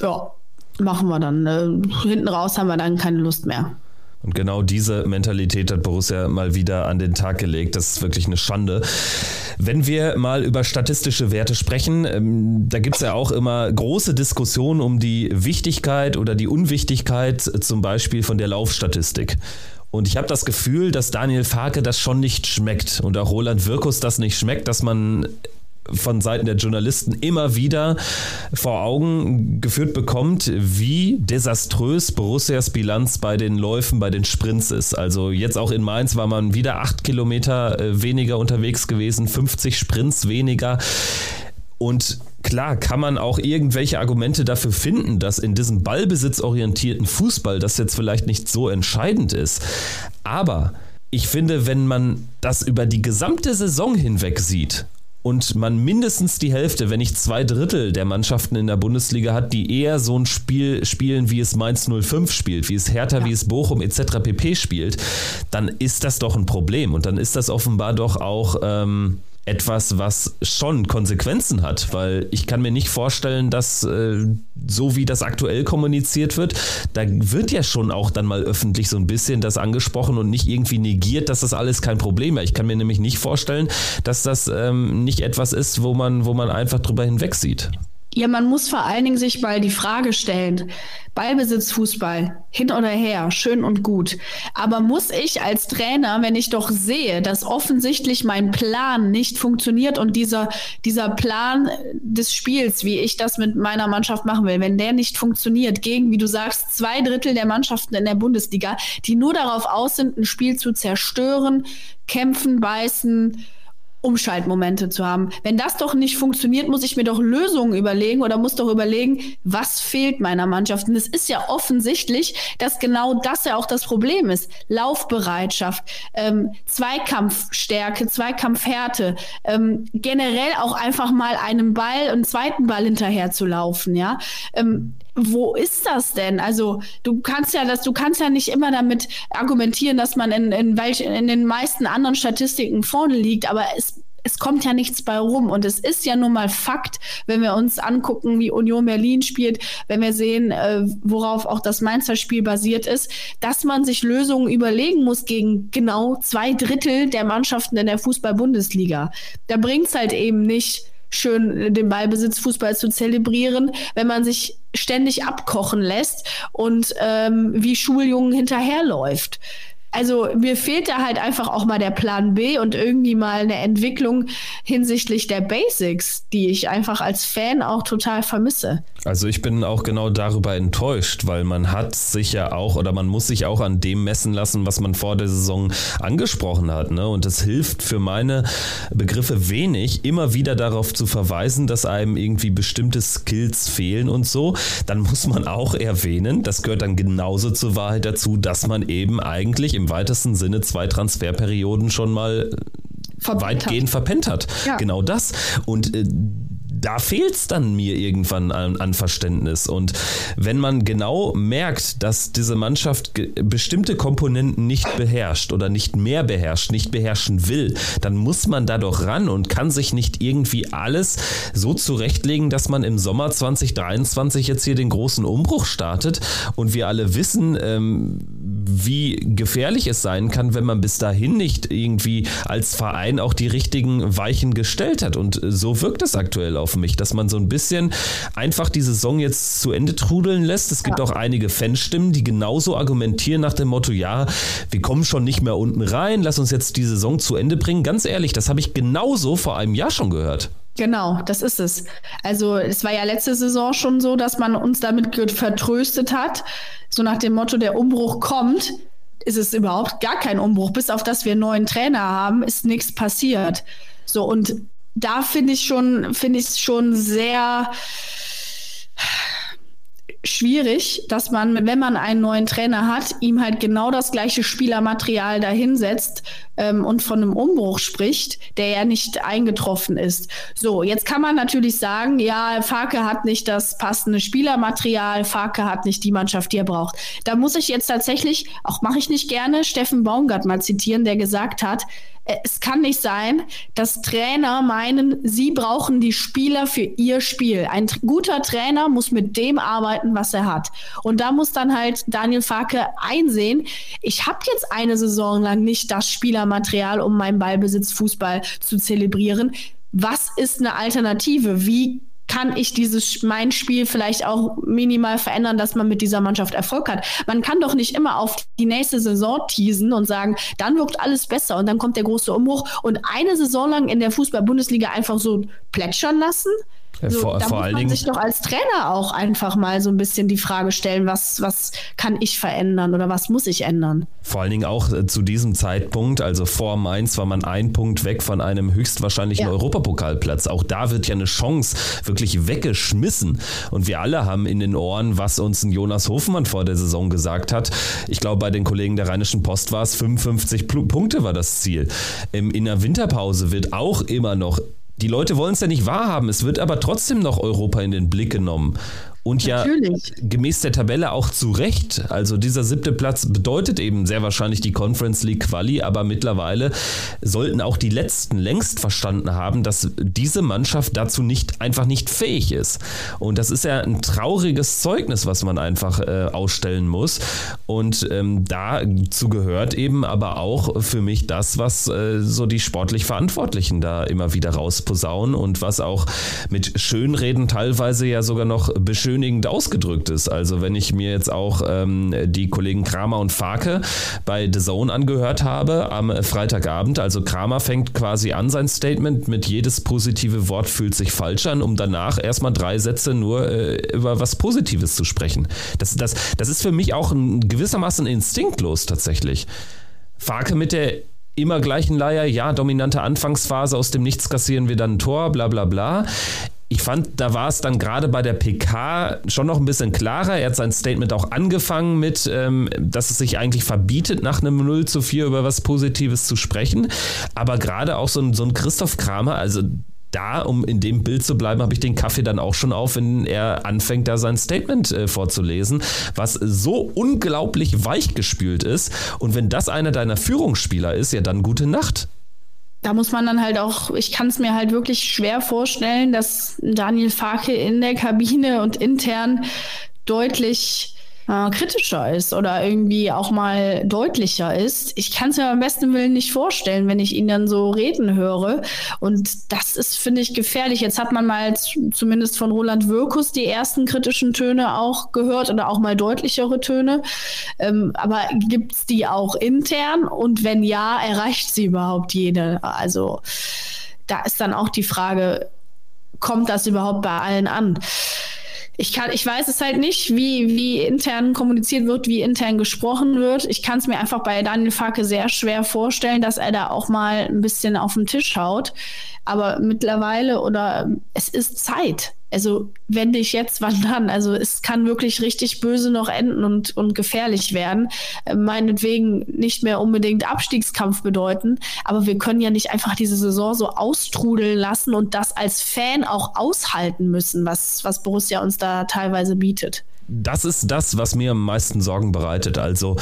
Ja, machen wir dann. Äh, hinten raus haben wir dann keine Lust mehr. Und genau diese Mentalität hat Borussia mal wieder an den Tag gelegt. Das ist wirklich eine Schande. Wenn wir mal über statistische Werte sprechen, ähm, da gibt es ja auch immer große Diskussionen um die Wichtigkeit oder die Unwichtigkeit zum Beispiel von der Laufstatistik. Und ich habe das Gefühl, dass Daniel Farke das schon nicht schmeckt und auch Roland Wirkus das nicht schmeckt, dass man von Seiten der Journalisten immer wieder vor Augen geführt bekommt, wie desaströs Borussias Bilanz bei den Läufen, bei den Sprints ist. Also jetzt auch in Mainz war man wieder acht Kilometer äh, weniger unterwegs gewesen, 50 Sprints weniger. Und klar kann man auch irgendwelche Argumente dafür finden, dass in diesem ballbesitzorientierten Fußball das jetzt vielleicht nicht so entscheidend ist. Aber ich finde, wenn man das über die gesamte Saison hinweg sieht und man mindestens die Hälfte, wenn nicht zwei Drittel der Mannschaften in der Bundesliga hat, die eher so ein Spiel spielen, wie es Mainz 05 spielt, wie es Hertha, ja. wie es Bochum etc. pp spielt, dann ist das doch ein Problem und dann ist das offenbar doch auch ähm, etwas, was schon Konsequenzen hat, weil ich kann mir nicht vorstellen, dass äh, so wie das aktuell kommuniziert wird, da wird ja schon auch dann mal öffentlich so ein bisschen das angesprochen und nicht irgendwie negiert, dass das alles kein Problem wäre. Ich kann mir nämlich nicht vorstellen, dass das ähm, nicht etwas ist, wo man, wo man einfach drüber hinwegsieht. Ja, man muss vor allen Dingen sich mal die Frage stellen, Ballbesitzfußball, hin oder her, schön und gut. Aber muss ich als Trainer, wenn ich doch sehe, dass offensichtlich mein Plan nicht funktioniert und dieser, dieser Plan des Spiels, wie ich das mit meiner Mannschaft machen will, wenn der nicht funktioniert, gegen, wie du sagst, zwei Drittel der Mannschaften in der Bundesliga, die nur darauf aus sind, ein Spiel zu zerstören, kämpfen, beißen, Umschaltmomente zu haben. Wenn das doch nicht funktioniert, muss ich mir doch Lösungen überlegen oder muss doch überlegen, was fehlt meiner Mannschaft. Und es ist ja offensichtlich, dass genau das ja auch das Problem ist. Laufbereitschaft, ähm, Zweikampfstärke, Zweikampfhärte, ähm, generell auch einfach mal einen Ball, einen zweiten Ball hinterher zu laufen, ja. Ähm, wo ist das denn? Also du kannst ja das, du kannst ja nicht immer damit argumentieren, dass man in, in, welch, in den meisten anderen Statistiken vorne liegt, aber es, es kommt ja nichts bei rum. Und es ist ja nun mal Fakt, wenn wir uns angucken, wie Union Berlin spielt, wenn wir sehen, äh, worauf auch das Mainzer Spiel basiert ist, dass man sich Lösungen überlegen muss gegen genau zwei Drittel der Mannschaften in der Fußball-Bundesliga. Da bringt es halt eben nicht, schön den Ballbesitz Fußball zu zelebrieren, wenn man sich ständig abkochen lässt und ähm, wie Schuljungen hinterherläuft. Also mir fehlt da halt einfach auch mal der Plan B und irgendwie mal eine Entwicklung hinsichtlich der Basics, die ich einfach als Fan auch total vermisse. Also ich bin auch genau darüber enttäuscht, weil man hat sich ja auch oder man muss sich auch an dem messen lassen, was man vor der Saison angesprochen hat. Ne? Und es hilft für meine Begriffe wenig, immer wieder darauf zu verweisen, dass einem irgendwie bestimmte Skills fehlen und so. Dann muss man auch erwähnen, das gehört dann genauso zur Wahrheit dazu, dass man eben eigentlich im weitesten Sinne zwei Transferperioden schon mal verpennt weitgehend hat. verpennt hat. Ja. Genau das. Und äh, da fehlt es dann mir irgendwann an, an, Verständnis. Und wenn man genau merkt, dass diese Mannschaft bestimmte Komponenten nicht beherrscht oder nicht mehr beherrscht, nicht beherrschen will, dann muss man da doch ran und kann sich nicht irgendwie alles so zurechtlegen, dass man im Sommer 2023 jetzt hier den großen Umbruch startet. Und wir alle wissen, ähm, wie gefährlich es sein kann, wenn man bis dahin nicht irgendwie als Verein auch die richtigen Weichen gestellt hat. Und so wirkt es aktuell auf mich, dass man so ein bisschen einfach die Saison jetzt zu Ende trudeln lässt. Es gibt ja. auch einige Fanstimmen, die genauso argumentieren nach dem Motto, ja, wir kommen schon nicht mehr unten rein, lass uns jetzt die Saison zu Ende bringen. Ganz ehrlich, das habe ich genauso vor einem Jahr schon gehört. Genau, das ist es. Also es war ja letzte Saison schon so, dass man uns damit vertröstet hat, so nach dem Motto, der Umbruch kommt, ist es überhaupt gar kein Umbruch. Bis auf dass wir einen neuen Trainer haben, ist nichts passiert. So, und da finde ich schon, finde ich schon sehr schwierig, dass man, wenn man einen neuen Trainer hat, ihm halt genau das gleiche Spielermaterial dahinsetzt ähm, und von einem Umbruch spricht, der ja nicht eingetroffen ist. So, jetzt kann man natürlich sagen, ja, Farke hat nicht das passende Spielermaterial, Farke hat nicht die Mannschaft, die er braucht. Da muss ich jetzt tatsächlich, auch mache ich nicht gerne, Steffen Baumgart mal zitieren, der gesagt hat, äh, es kann nicht sein, dass Trainer meinen, sie brauchen die Spieler für ihr Spiel. Ein guter Trainer muss mit dem arbeiten, was er hat. Und da muss dann halt Daniel Farke einsehen, ich habe jetzt eine Saison lang nicht das Spielermaterial, um meinen Ballbesitz Fußball zu zelebrieren. Was ist eine Alternative? Wie kann ich dieses mein Spiel vielleicht auch minimal verändern, dass man mit dieser Mannschaft Erfolg hat. Man kann doch nicht immer auf die nächste Saison teasen und sagen, dann wirkt alles besser und dann kommt der große Umbruch und eine Saison lang in der Fußball-Bundesliga einfach so plätschern lassen. So, vor, da vor muss man sich doch als Trainer auch einfach mal so ein bisschen die Frage stellen, was, was kann ich verändern oder was muss ich ändern? Vor allen Dingen auch äh, zu diesem Zeitpunkt, also vor Mainz war man ein Punkt weg von einem höchstwahrscheinlichen ja. Europapokalplatz. Auch da wird ja eine Chance wirklich weggeschmissen. Und wir alle haben in den Ohren, was uns ein Jonas Hofmann vor der Saison gesagt hat. Ich glaube, bei den Kollegen der Rheinischen Post war es 55 Punkte war das Ziel. In der Winterpause wird auch immer noch die Leute wollen es ja nicht wahrhaben. Es wird aber trotzdem noch Europa in den Blick genommen. Und Natürlich. ja gemäß der Tabelle auch zu Recht. Also dieser siebte Platz bedeutet eben sehr wahrscheinlich die Conference League Quali, aber mittlerweile sollten auch die Letzten längst verstanden haben, dass diese Mannschaft dazu nicht einfach nicht fähig ist. Und das ist ja ein trauriges Zeugnis, was man einfach äh, ausstellen muss. Und ähm, dazu gehört eben aber auch für mich das, was äh, so die sportlich Verantwortlichen da immer wieder rausposaunen und was auch mit Schönreden teilweise ja sogar noch beschönigt beschönigend ausgedrückt ist. Also wenn ich mir jetzt auch ähm, die Kollegen Kramer und Farke bei The Zone angehört habe am Freitagabend, also Kramer fängt quasi an sein Statement mit jedes positive Wort fühlt sich falsch an, um danach erstmal drei Sätze nur äh, über was Positives zu sprechen. Das, das, das ist für mich auch ein, gewissermaßen instinktlos tatsächlich. Farke mit der immer gleichen Leier, ja, dominante Anfangsphase, aus dem Nichts kassieren wir dann ein Tor, bla bla bla ich fand, da war es dann gerade bei der PK schon noch ein bisschen klarer. Er hat sein Statement auch angefangen mit, ähm, dass es sich eigentlich verbietet, nach einem 0 zu 4 über was Positives zu sprechen. Aber gerade auch so ein, so ein Christoph Kramer, also da, um in dem Bild zu bleiben, habe ich den Kaffee dann auch schon auf, wenn er anfängt, da sein Statement äh, vorzulesen, was so unglaublich weichgespült ist. Und wenn das einer deiner Führungsspieler ist, ja dann gute Nacht da muss man dann halt auch, ich kann es mir halt wirklich schwer vorstellen, dass Daniel Farke in der Kabine und intern deutlich äh, kritischer ist oder irgendwie auch mal deutlicher ist. Ich kann es mir am besten Willen nicht vorstellen, wenn ich ihn dann so reden höre. Und das ist, finde ich, gefährlich. Jetzt hat man mal zumindest von Roland Wirkus die ersten kritischen Töne auch gehört oder auch mal deutlichere Töne. Ähm, aber gibt es die auch intern? Und wenn ja, erreicht sie überhaupt jede? Also da ist dann auch die Frage, kommt das überhaupt bei allen an? Ich kann, ich weiß es halt nicht, wie, wie intern kommuniziert wird, wie intern gesprochen wird. Ich kann es mir einfach bei Daniel Farke sehr schwer vorstellen, dass er da auch mal ein bisschen auf den Tisch haut. Aber mittlerweile oder es ist Zeit also wenn dich jetzt, wann dann? Also es kann wirklich richtig böse noch enden und, und gefährlich werden. Äh, meinetwegen nicht mehr unbedingt Abstiegskampf bedeuten, aber wir können ja nicht einfach diese Saison so austrudeln lassen und das als Fan auch aushalten müssen, was, was Borussia uns da teilweise bietet das ist das, was mir am meisten Sorgen bereitet. Also,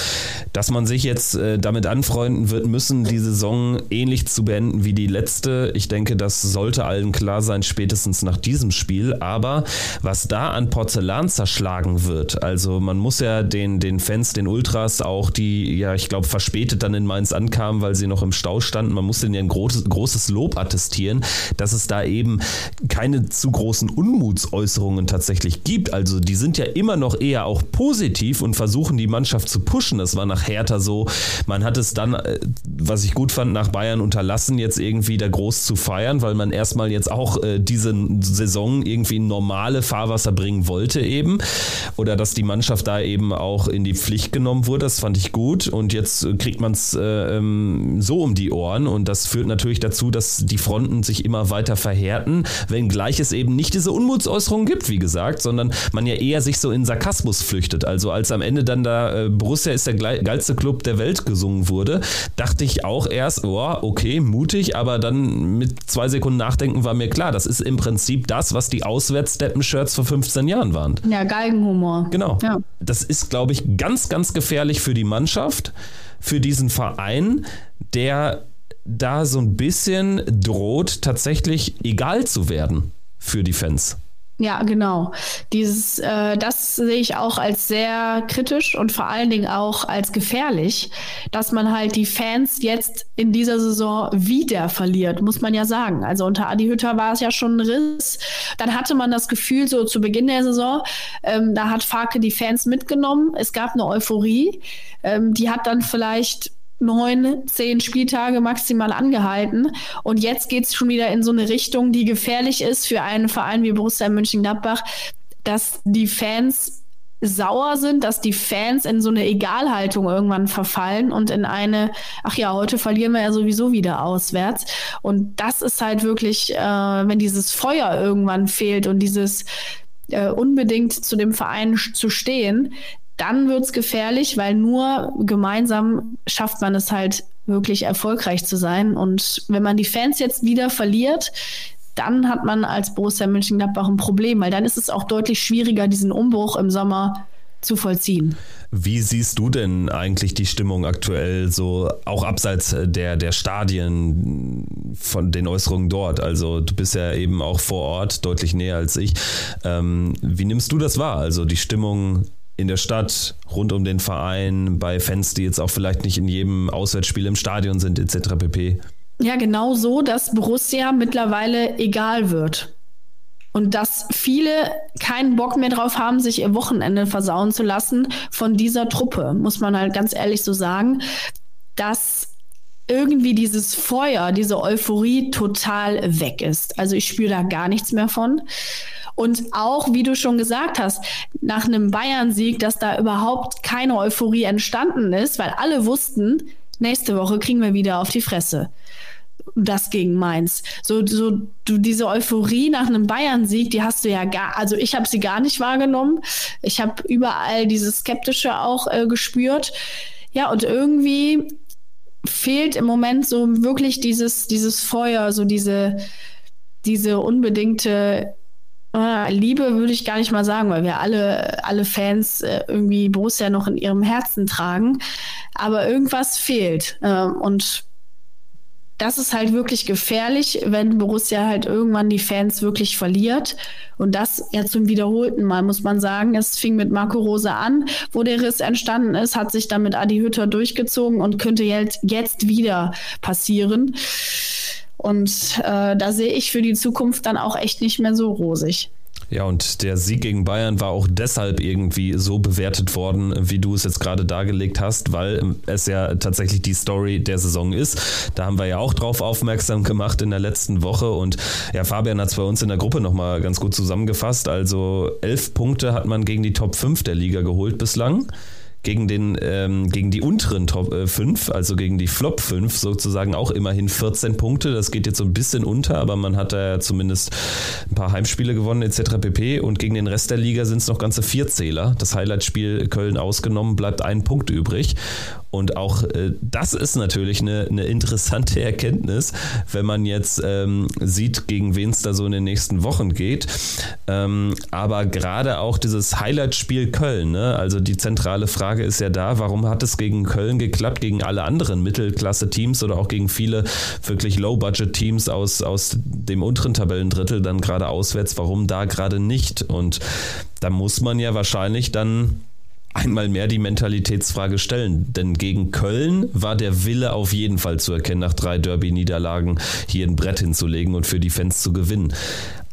dass man sich jetzt äh, damit anfreunden wird müssen, die Saison ähnlich zu beenden wie die letzte. Ich denke, das sollte allen klar sein, spätestens nach diesem Spiel. Aber was da an Porzellan zerschlagen wird, also man muss ja den, den Fans, den Ultras, auch die, ja, ich glaube, verspätet dann in Mainz ankamen, weil sie noch im Stau standen, man muss denen ja ein großes, großes Lob attestieren, dass es da eben keine zu großen Unmutsäußerungen tatsächlich gibt. Also, die sind ja immer noch eher auch positiv und versuchen die Mannschaft zu pushen. Das war nach Hertha so. Man hat es dann, äh, was ich gut fand, nach Bayern unterlassen, jetzt irgendwie da groß zu feiern, weil man erstmal jetzt auch äh, diese Saison irgendwie normale Fahrwasser bringen wollte eben. Oder dass die Mannschaft da eben auch in die Pflicht genommen wurde. Das fand ich gut. Und jetzt kriegt man es äh, ähm, so um die Ohren. Und das führt natürlich dazu, dass die Fronten sich immer weiter verhärten, wenngleich es eben nicht diese Unmutsäußerungen gibt, wie gesagt, sondern man ja eher sich so in Sarkasmus flüchtet. Also als am Ende dann da äh, Borussia ist der geilste Club der Welt gesungen wurde, dachte ich auch erst, oh, okay, mutig, aber dann mit zwei Sekunden Nachdenken war mir klar, das ist im Prinzip das, was die Auswärts-Steppen-Shirts vor 15 Jahren waren. Ja, Galgenhumor. Genau. Ja. Das ist, glaube ich, ganz, ganz gefährlich für die Mannschaft, für diesen Verein, der da so ein bisschen droht, tatsächlich egal zu werden für die Fans. Ja, genau. Dieses, äh, das sehe ich auch als sehr kritisch und vor allen Dingen auch als gefährlich, dass man halt die Fans jetzt in dieser Saison wieder verliert, muss man ja sagen. Also unter Adi Hütter war es ja schon ein Riss. Dann hatte man das Gefühl, so zu Beginn der Saison, ähm, da hat Farke die Fans mitgenommen. Es gab eine Euphorie. Ähm, die hat dann vielleicht neun, zehn Spieltage maximal angehalten. Und jetzt geht es schon wieder in so eine Richtung, die gefährlich ist für einen Verein wie Borussia Mönchengladbach, dass die Fans sauer sind, dass die Fans in so eine Egalhaltung irgendwann verfallen und in eine, ach ja, heute verlieren wir ja sowieso wieder auswärts. Und das ist halt wirklich, äh, wenn dieses Feuer irgendwann fehlt und dieses äh, unbedingt zu dem Verein zu stehen, dann wird es gefährlich, weil nur gemeinsam schafft man es halt wirklich erfolgreich zu sein. Und wenn man die Fans jetzt wieder verliert, dann hat man als Borussia Mönchengladbach ein Problem, weil dann ist es auch deutlich schwieriger, diesen Umbruch im Sommer zu vollziehen. Wie siehst du denn eigentlich die Stimmung aktuell so auch abseits der, der Stadien von den Äußerungen dort? Also du bist ja eben auch vor Ort deutlich näher als ich. Ähm, wie nimmst du das wahr? Also die Stimmung in der Stadt, rund um den Verein, bei Fans, die jetzt auch vielleicht nicht in jedem Auswärtsspiel im Stadion sind, etc. pp. Ja, genau so, dass Borussia mittlerweile egal wird. Und dass viele keinen Bock mehr drauf haben, sich ihr Wochenende versauen zu lassen von dieser Truppe, muss man halt ganz ehrlich so sagen, dass irgendwie dieses Feuer, diese Euphorie total weg ist. Also ich spüre da gar nichts mehr von. Und auch, wie du schon gesagt hast, nach einem Bayern-Sieg, dass da überhaupt keine Euphorie entstanden ist, weil alle wussten, nächste Woche kriegen wir wieder auf die Fresse. Das gegen Mainz. So, so du, diese Euphorie nach einem Bayern-Sieg, die hast du ja gar, also ich habe sie gar nicht wahrgenommen. Ich habe überall dieses Skeptische auch äh, gespürt. Ja, und irgendwie fehlt im Moment so wirklich dieses, dieses Feuer, so diese, diese unbedingte äh, Liebe würde ich gar nicht mal sagen, weil wir alle, alle Fans äh, irgendwie Borussia noch in ihrem Herzen tragen. Aber irgendwas fehlt. Äh, und das ist halt wirklich gefährlich, wenn Borussia halt irgendwann die Fans wirklich verliert. Und das ja zum wiederholten Mal, muss man sagen. Es fing mit Marco Rose an, wo der Riss entstanden ist, hat sich dann mit Adi Hütter durchgezogen und könnte jetzt, jetzt wieder passieren. Und äh, da sehe ich für die Zukunft dann auch echt nicht mehr so rosig. Ja, und der Sieg gegen Bayern war auch deshalb irgendwie so bewertet worden, wie du es jetzt gerade dargelegt hast, weil es ja tatsächlich die Story der Saison ist. Da haben wir ja auch drauf aufmerksam gemacht in der letzten Woche und ja, Fabian hat es bei uns in der Gruppe nochmal ganz gut zusammengefasst. Also elf Punkte hat man gegen die Top 5 der Liga geholt bislang gegen, den, ähm, gegen die unteren Top äh, 5, also gegen die Flop 5 sozusagen auch immerhin 14 Punkte. Das geht jetzt so ein bisschen unter, aber man hat da zumindest ein paar Heimspiele gewonnen etc. pp. Und gegen den Rest der Liga sind es noch ganze vier Zähler. Das Highlight-Spiel Köln ausgenommen, bleibt ein Punkt übrig. Und auch äh, das ist natürlich eine, eine, interessante Erkenntnis, wenn man jetzt ähm, sieht, gegen wen es da so in den nächsten Wochen geht. Ähm, aber gerade auch dieses Highlight-Spiel Köln, ne? also die zentrale Frage ist ja da, warum hat es gegen Köln geklappt, gegen alle anderen Mittelklasse-Teams oder auch gegen viele wirklich Low-Budget-Teams aus, aus dem unteren Tabellendrittel dann gerade auswärts, warum da gerade nicht? Und da muss man ja wahrscheinlich dann einmal mehr die Mentalitätsfrage stellen. Denn gegen Köln war der Wille auf jeden Fall zu erkennen, nach drei Derby-Niederlagen hier ein Brett hinzulegen und für die Fans zu gewinnen.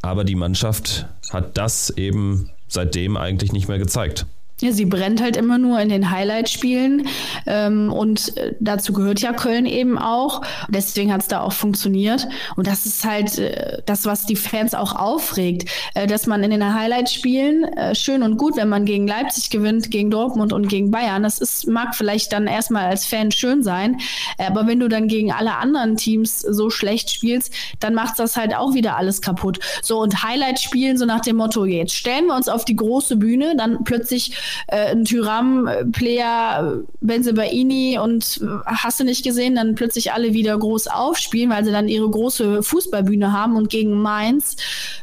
Aber die Mannschaft hat das eben seitdem eigentlich nicht mehr gezeigt. Ja, sie brennt halt immer nur in den Highlight-Spielen ähm, und äh, dazu gehört ja Köln eben auch. Deswegen hat es da auch funktioniert. Und das ist halt äh, das, was die Fans auch aufregt, äh, dass man in den Highlight-Spielen äh, schön und gut, wenn man gegen Leipzig gewinnt, gegen Dortmund und gegen Bayern. Das ist, mag vielleicht dann erstmal als Fan schön sein, aber wenn du dann gegen alle anderen Teams so schlecht spielst, dann macht das halt auch wieder alles kaputt. So und Highlight-Spielen so nach dem Motto, jetzt stellen wir uns auf die große Bühne, dann plötzlich äh, ein Tyram-Player, Benzebaini und äh, hast du nicht gesehen, dann plötzlich alle wieder groß aufspielen, weil sie dann ihre große Fußballbühne haben und gegen Mainz,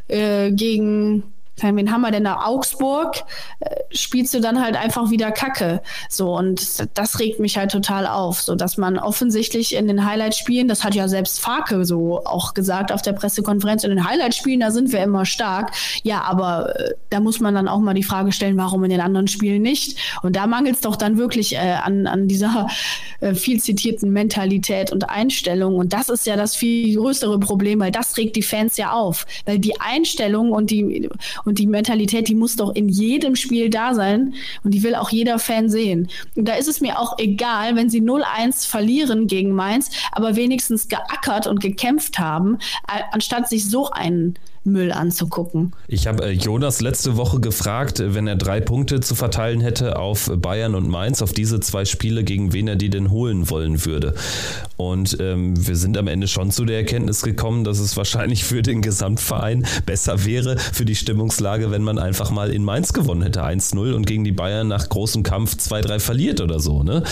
äh, gegen wen haben wir denn da? Augsburg, äh, spielst du dann halt einfach wieder Kacke. So, und das regt mich halt total auf, so dass man offensichtlich in den Highlight-Spielen, das hat ja selbst Farke so auch gesagt auf der Pressekonferenz, in den Highlight-Spielen, da sind wir immer stark. Ja, aber äh, da muss man dann auch mal die Frage stellen, warum in den anderen Spielen nicht? Und da mangelt es doch dann wirklich äh, an, an dieser äh, viel zitierten Mentalität und Einstellung. Und das ist ja das viel größere Problem, weil das regt die Fans ja auf. Weil die Einstellung und die und die Mentalität, die muss doch in jedem Spiel da sein und die will auch jeder Fan sehen. Und da ist es mir auch egal, wenn sie 0-1 verlieren gegen Mainz, aber wenigstens geackert und gekämpft haben, anstatt sich so einen Müll anzugucken. Ich habe äh, Jonas letzte Woche gefragt, wenn er drei Punkte zu verteilen hätte auf Bayern und Mainz, auf diese zwei Spiele, gegen wen er die denn holen wollen würde. Und ähm, wir sind am Ende schon zu der Erkenntnis gekommen, dass es wahrscheinlich für den Gesamtverein besser wäre, für die Stimmungslage, wenn man einfach mal in Mainz gewonnen hätte, 1-0 und gegen die Bayern nach großem Kampf 2-3 verliert oder so. Ne?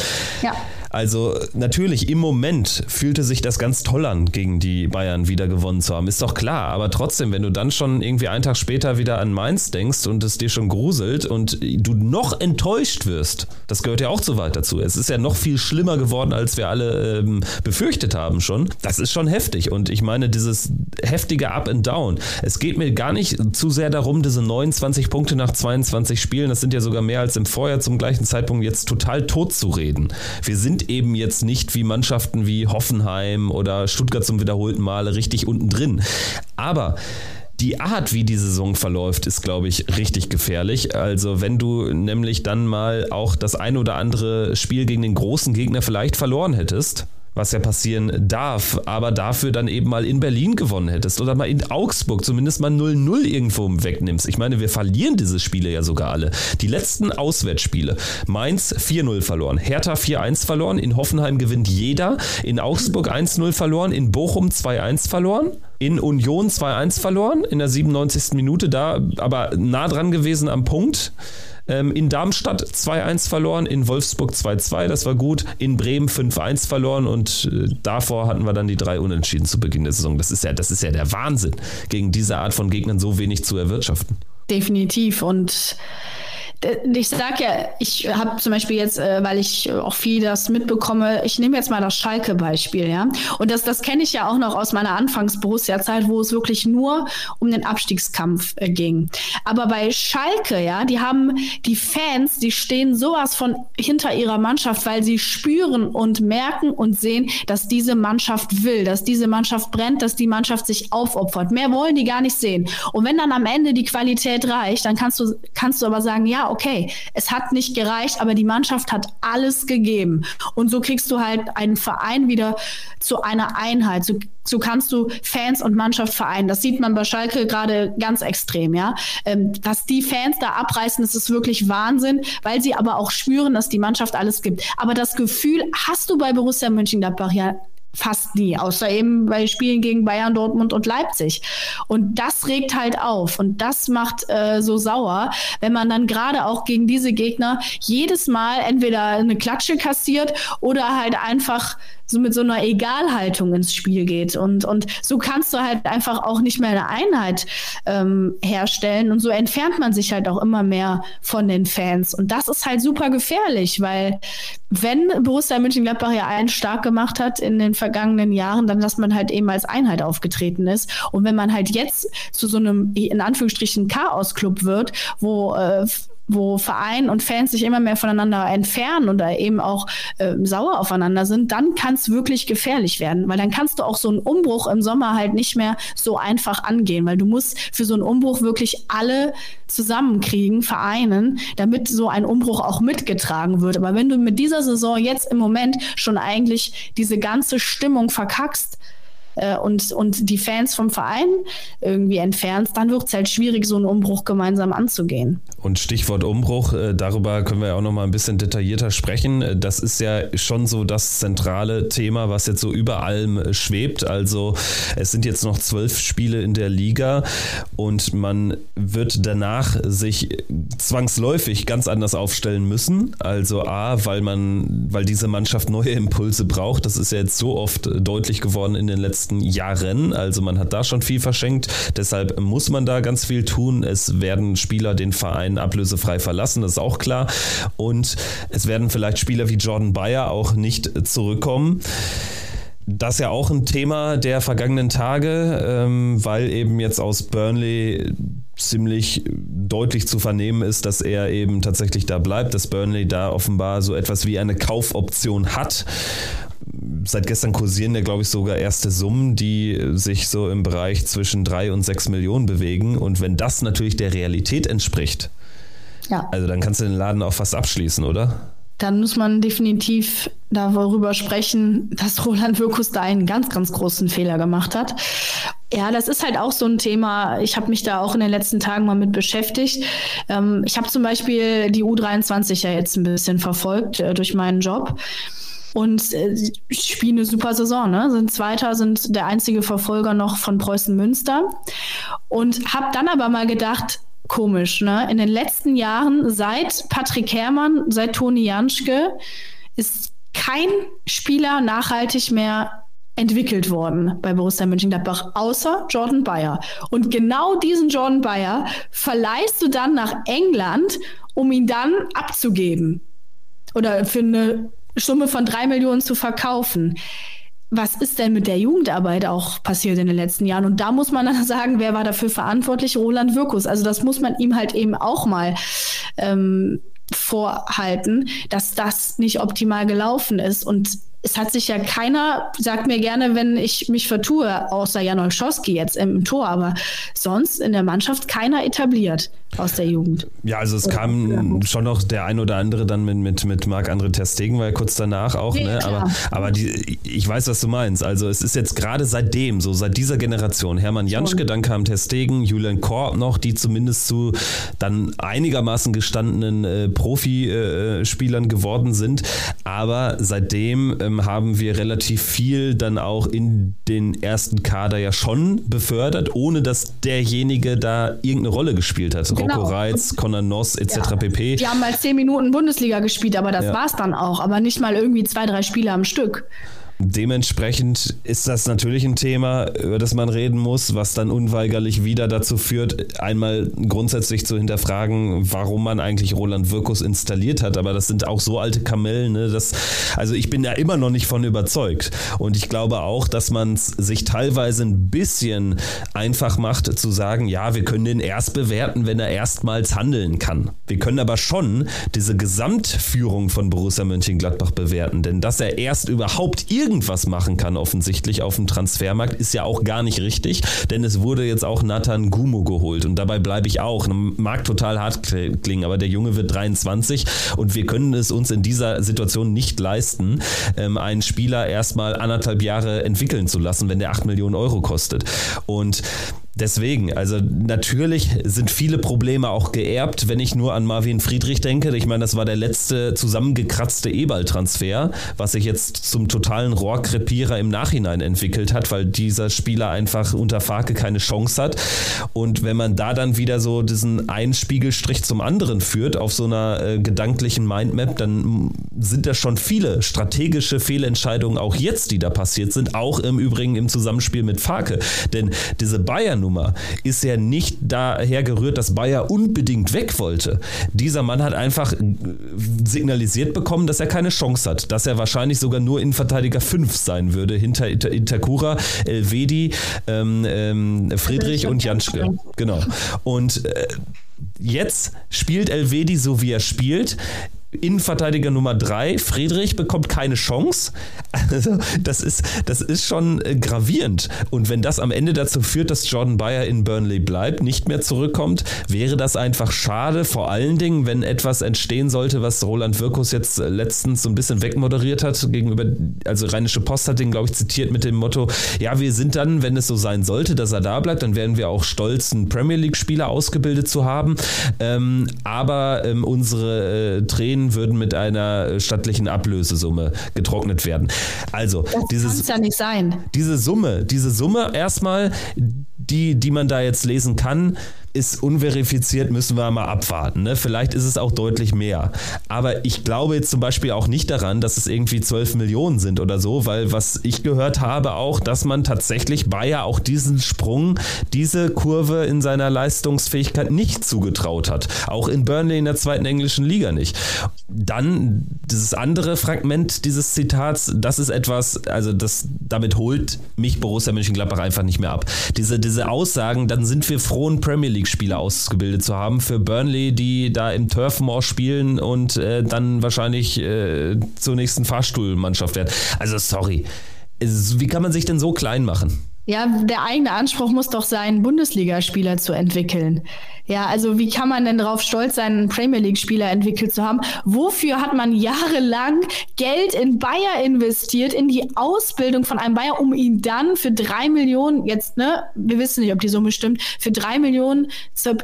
Ja. Also natürlich im Moment fühlte sich das ganz toll an, gegen die Bayern wieder gewonnen zu haben, ist doch klar. Aber trotzdem, wenn du dann schon irgendwie einen Tag später wieder an Mainz denkst und es dir schon gruselt und du noch enttäuscht wirst, das gehört ja auch zu weit dazu. Es ist ja noch viel schlimmer geworden, als wir alle ähm, befürchtet haben schon. Das ist schon heftig und ich meine dieses heftige Up and Down. Es geht mir gar nicht zu sehr darum, diese 29 Punkte nach 22 Spielen, das sind ja sogar mehr als im Vorjahr zum gleichen Zeitpunkt jetzt total tot zu reden. Wir sind sind eben jetzt nicht wie Mannschaften wie Hoffenheim oder Stuttgart zum wiederholten Male richtig unten drin. Aber die Art, wie die Saison verläuft, ist, glaube ich, richtig gefährlich. Also wenn du nämlich dann mal auch das ein oder andere Spiel gegen den großen Gegner vielleicht verloren hättest, was ja passieren darf, aber dafür dann eben mal in Berlin gewonnen hättest oder mal in Augsburg zumindest mal 0-0 irgendwo wegnimmst. Ich meine, wir verlieren diese Spiele ja sogar alle. Die letzten Auswärtsspiele. Mainz 4-0 verloren, Hertha 4-1 verloren, in Hoffenheim gewinnt jeder, in Augsburg 1-0 verloren, in Bochum 2-1 verloren in Union 2-1 verloren in der 97. Minute, da aber nah dran gewesen am Punkt. Ähm, in Darmstadt 2-1 verloren, in Wolfsburg 2-2, das war gut. In Bremen 5-1 verloren und äh, davor hatten wir dann die drei Unentschieden zu Beginn der Saison. Das ist ja, das ist ja der Wahnsinn, gegen diese Art von Gegnern so wenig zu erwirtschaften. Definitiv und ich sag ja, ich habe zum Beispiel jetzt, äh, weil ich auch viel das mitbekomme, ich nehme jetzt mal das Schalke-Beispiel, ja. Und das, das kenne ich ja auch noch aus meiner Anfangs-Borussia-Zeit, wo es wirklich nur um den Abstiegskampf äh, ging. Aber bei Schalke, ja, die haben die Fans, die stehen sowas von hinter ihrer Mannschaft, weil sie spüren und merken und sehen, dass diese Mannschaft will, dass diese Mannschaft brennt, dass die Mannschaft sich aufopfert. Mehr wollen die gar nicht sehen. Und wenn dann am Ende die Qualität reicht, dann kannst du, kannst du aber sagen, ja, okay, es hat nicht gereicht, aber die Mannschaft hat alles gegeben. Und so kriegst du halt einen Verein wieder zu einer Einheit. So, so kannst du Fans und Mannschaft vereinen. Das sieht man bei Schalke gerade ganz extrem, ja. Ähm, dass die Fans da abreißen, das ist wirklich Wahnsinn, weil sie aber auch spüren, dass die Mannschaft alles gibt. Aber das Gefühl hast du bei Borussia Mönchengladbach ja fast nie, außer eben bei Spielen gegen Bayern, Dortmund und Leipzig. Und das regt halt auf und das macht äh, so sauer, wenn man dann gerade auch gegen diese Gegner jedes Mal entweder eine Klatsche kassiert oder halt einfach so mit so einer Egalhaltung ins Spiel geht. Und, und so kannst du halt einfach auch nicht mehr eine Einheit ähm, herstellen. Und so entfernt man sich halt auch immer mehr von den Fans. Und das ist halt super gefährlich, weil wenn Borussia Mönchengladbach ja einen stark gemacht hat in den vergangenen Jahren, dann dass man halt eben als Einheit aufgetreten ist. Und wenn man halt jetzt zu so einem, in Anführungsstrichen, Chaos-Club wird, wo äh, wo Verein und Fans sich immer mehr voneinander entfernen oder eben auch äh, sauer aufeinander sind, dann kann es wirklich gefährlich werden, weil dann kannst du auch so einen Umbruch im Sommer halt nicht mehr so einfach angehen, weil du musst für so einen Umbruch wirklich alle zusammenkriegen, vereinen, damit so ein Umbruch auch mitgetragen wird. Aber wenn du mit dieser Saison jetzt im Moment schon eigentlich diese ganze Stimmung verkackst, äh, und, und die Fans vom Verein irgendwie entfernst, dann wird es halt schwierig, so einen Umbruch gemeinsam anzugehen. Und Stichwort Umbruch, äh, darüber können wir ja auch noch mal ein bisschen detaillierter sprechen. Äh, das ist ja schon so das zentrale Thema, was jetzt so über allem äh, schwebt. Also es sind jetzt noch zwölf Spiele in der Liga und man wird danach sich zwangsläufig ganz anders aufstellen müssen. Also A, weil man, weil diese Mannschaft neue Impulse braucht. Das ist ja jetzt so oft deutlich geworden in den letzten letzten Jahren. Also man hat da schon viel verschenkt. Deshalb muss man da ganz viel tun. Es werden Spieler den Verein ablösefrei verlassen, das ist auch klar. Und es werden vielleicht Spieler wie Jordan Bayer auch nicht zurückkommen. Das ist ja auch ein Thema der vergangenen Tage, ähm, weil eben jetzt aus Burnley ziemlich deutlich zu vernehmen ist, dass er eben tatsächlich da bleibt, dass Burnley da offenbar so etwas wie eine Kaufoption hat seit gestern kursieren ja, glaube ich, sogar erste Summen, die sich so im Bereich zwischen drei und sechs Millionen bewegen. Und wenn das natürlich der Realität entspricht, ja. also dann kannst du den Laden auch fast abschließen, oder? Dann muss man definitiv darüber sprechen, dass Roland Wirkus da einen ganz, ganz großen Fehler gemacht hat. Ja, das ist halt auch so ein Thema. Ich habe mich da auch in den letzten Tagen mal mit beschäftigt. Ähm, ich habe zum Beispiel die U23 ja jetzt ein bisschen verfolgt äh, durch meinen Job und äh, spielen eine super Saison. Ne? Sind Zweiter, sind der einzige Verfolger noch von Preußen Münster. Und habe dann aber mal gedacht, komisch, ne? In den letzten Jahren, seit Patrick Herrmann, seit Toni Janschke, ist kein Spieler nachhaltig mehr entwickelt worden bei Borussia Mönchengladbach, außer Jordan Bayer. Und genau diesen Jordan Bayer verleihst du dann nach England, um ihn dann abzugeben. Oder für eine Summe von drei Millionen zu verkaufen. Was ist denn mit der Jugendarbeit auch passiert in den letzten Jahren? Und da muss man dann sagen, wer war dafür verantwortlich? Roland Wirkus. Also das muss man ihm halt eben auch mal ähm, vorhalten, dass das nicht optimal gelaufen ist. Und es hat sich ja keiner, sagt mir gerne, wenn ich mich vertue, außer Jan Olszowski jetzt im Tor, aber sonst in der Mannschaft keiner etabliert aus der Jugend. Ja, also es kam schon noch der ein oder andere dann mit, mit, mit Marc-André Testegen, weil kurz danach auch, nee, ne? aber, aber die, ich weiß, was du meinst. Also es ist jetzt gerade seitdem, so seit dieser Generation, Hermann Janschke, dann kam Testegen, Julian Korb noch, die zumindest zu dann einigermaßen gestandenen äh, Profispielern äh, geworden sind, aber seitdem ähm, haben wir relativ viel dann auch in den ersten Kader ja schon befördert, ohne dass derjenige da irgendeine Rolle gespielt hat. Rocco Reitz, Conor Noss etc. Ja. pp. Die haben mal zehn Minuten Bundesliga gespielt, aber das ja. war es dann auch. Aber nicht mal irgendwie zwei, drei Spiele am Stück. Dementsprechend ist das natürlich ein Thema, über das man reden muss, was dann unweigerlich wieder dazu führt, einmal grundsätzlich zu hinterfragen, warum man eigentlich Roland Wirkus installiert hat. Aber das sind auch so alte Kamellen, ne, dass, also ich bin ja immer noch nicht von überzeugt. Und ich glaube auch, dass man es sich teilweise ein bisschen einfach macht, zu sagen, ja, wir können den erst bewerten, wenn er erstmals handeln kann. Wir können aber schon diese Gesamtführung von Borussia Mönchengladbach bewerten, denn dass er erst überhaupt irgendwie irgendwas machen kann, offensichtlich auf dem Transfermarkt, ist ja auch gar nicht richtig, denn es wurde jetzt auch Nathan Gumo geholt und dabei bleibe ich auch. Mag total hart klingen, aber der Junge wird 23 und wir können es uns in dieser Situation nicht leisten, ähm, einen Spieler erstmal anderthalb Jahre entwickeln zu lassen, wenn der 8 Millionen Euro kostet. Und Deswegen, also natürlich sind viele Probleme auch geerbt, wenn ich nur an Marvin Friedrich denke. Ich meine, das war der letzte zusammengekratzte E-Ball-Transfer, was sich jetzt zum totalen Rohrkrepierer im Nachhinein entwickelt hat, weil dieser Spieler einfach unter Farke keine Chance hat. Und wenn man da dann wieder so diesen einen Spiegelstrich zum anderen führt auf so einer äh, gedanklichen Mindmap, dann sind da schon viele strategische Fehlentscheidungen auch jetzt, die da passiert sind, auch im Übrigen im Zusammenspiel mit Farke. Denn diese Bayern Nummer ist ja nicht daher gerührt, dass Bayer unbedingt weg wollte. Dieser Mann hat einfach signalisiert bekommen, dass er keine Chance hat, dass er wahrscheinlich sogar nur Innenverteidiger 5 sein würde, hinter Itakura, Elvedi, ähm, ähm, Friedrich und Janschke. Genau. Und äh, jetzt spielt Elvedi so, wie er spielt. Innenverteidiger Nummer 3, Friedrich, bekommt keine Chance. Also, das ist, das ist schon äh, gravierend. Und wenn das am Ende dazu führt, dass Jordan Bayer in Burnley bleibt, nicht mehr zurückkommt, wäre das einfach schade. Vor allen Dingen, wenn etwas entstehen sollte, was Roland Wirkus jetzt äh, letztens so ein bisschen wegmoderiert hat, gegenüber, also Rheinische Post hat den, glaube ich, zitiert mit dem Motto: Ja, wir sind dann, wenn es so sein sollte, dass er da bleibt, dann wären wir auch stolz, einen Premier League-Spieler ausgebildet zu haben. Ähm, aber ähm, unsere äh, Tränen Tränen würden mit einer stattlichen Ablösesumme getrocknet werden. Also, das dieses, ja nicht sein. Diese Summe, diese Summe erstmal, die, die man da jetzt lesen kann, ist unverifiziert, müssen wir mal abwarten. Ne? Vielleicht ist es auch deutlich mehr. Aber ich glaube jetzt zum Beispiel auch nicht daran, dass es irgendwie 12 Millionen sind oder so, weil was ich gehört habe auch, dass man tatsächlich Bayer auch diesen Sprung, diese Kurve in seiner Leistungsfähigkeit nicht zugetraut hat. Auch in Burnley in der zweiten englischen Liga nicht. Dann dieses andere Fragment dieses Zitats, das ist etwas, also das, damit holt mich Borussia Mönchengladbach einfach nicht mehr ab. Diese, diese Aussagen, dann sind wir froh, einen Premier League League-Spieler ausgebildet zu haben für Burnley, die da im Turfmoor spielen und äh, dann wahrscheinlich äh, zur nächsten Fahrstuhlmannschaft werden. Also sorry. Wie kann man sich denn so klein machen? Ja, der eigene Anspruch muss doch sein, Bundesligaspieler zu entwickeln. Ja, also wie kann man denn darauf stolz sein, einen Premier League-Spieler entwickelt zu haben? Wofür hat man jahrelang Geld in Bayer investiert, in die Ausbildung von einem Bayer, um ihn dann für drei Millionen, jetzt, ne, wir wissen nicht, ob die Summe stimmt, für drei Millionen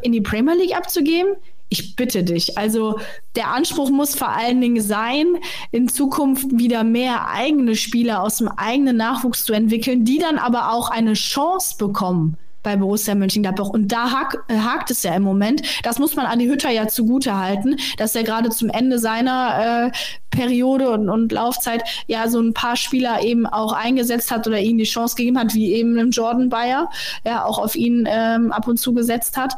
in die Premier League abzugeben? Ich bitte dich. Also der Anspruch muss vor allen Dingen sein, in Zukunft wieder mehr eigene Spieler aus dem eigenen Nachwuchs zu entwickeln, die dann aber auch eine Chance bekommen bei Borussia Mönchengladbach. Und da hak, äh, hakt es ja im Moment. Das muss man an die Hütter ja zugute halten, dass er gerade zum Ende seiner äh, Periode und, und Laufzeit ja so ein paar Spieler eben auch eingesetzt hat oder ihnen die Chance gegeben hat, wie eben im Jordan Bayer, ja auch auf ihn ähm, ab und zu gesetzt hat.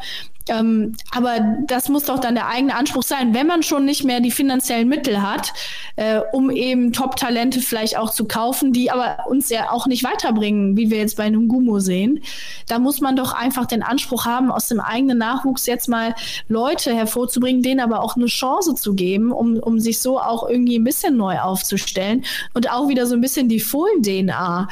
Ähm, aber das muss doch dann der eigene Anspruch sein, wenn man schon nicht mehr die finanziellen Mittel hat, äh, um eben Top-Talente vielleicht auch zu kaufen, die aber uns ja auch nicht weiterbringen, wie wir jetzt bei Nungumo sehen. Da muss man doch einfach den Anspruch haben, aus dem eigenen Nachwuchs jetzt mal Leute hervorzubringen, denen aber auch eine Chance zu geben, um, um sich so auch irgendwie ein bisschen neu aufzustellen und auch wieder so ein bisschen die Fohlen-DNA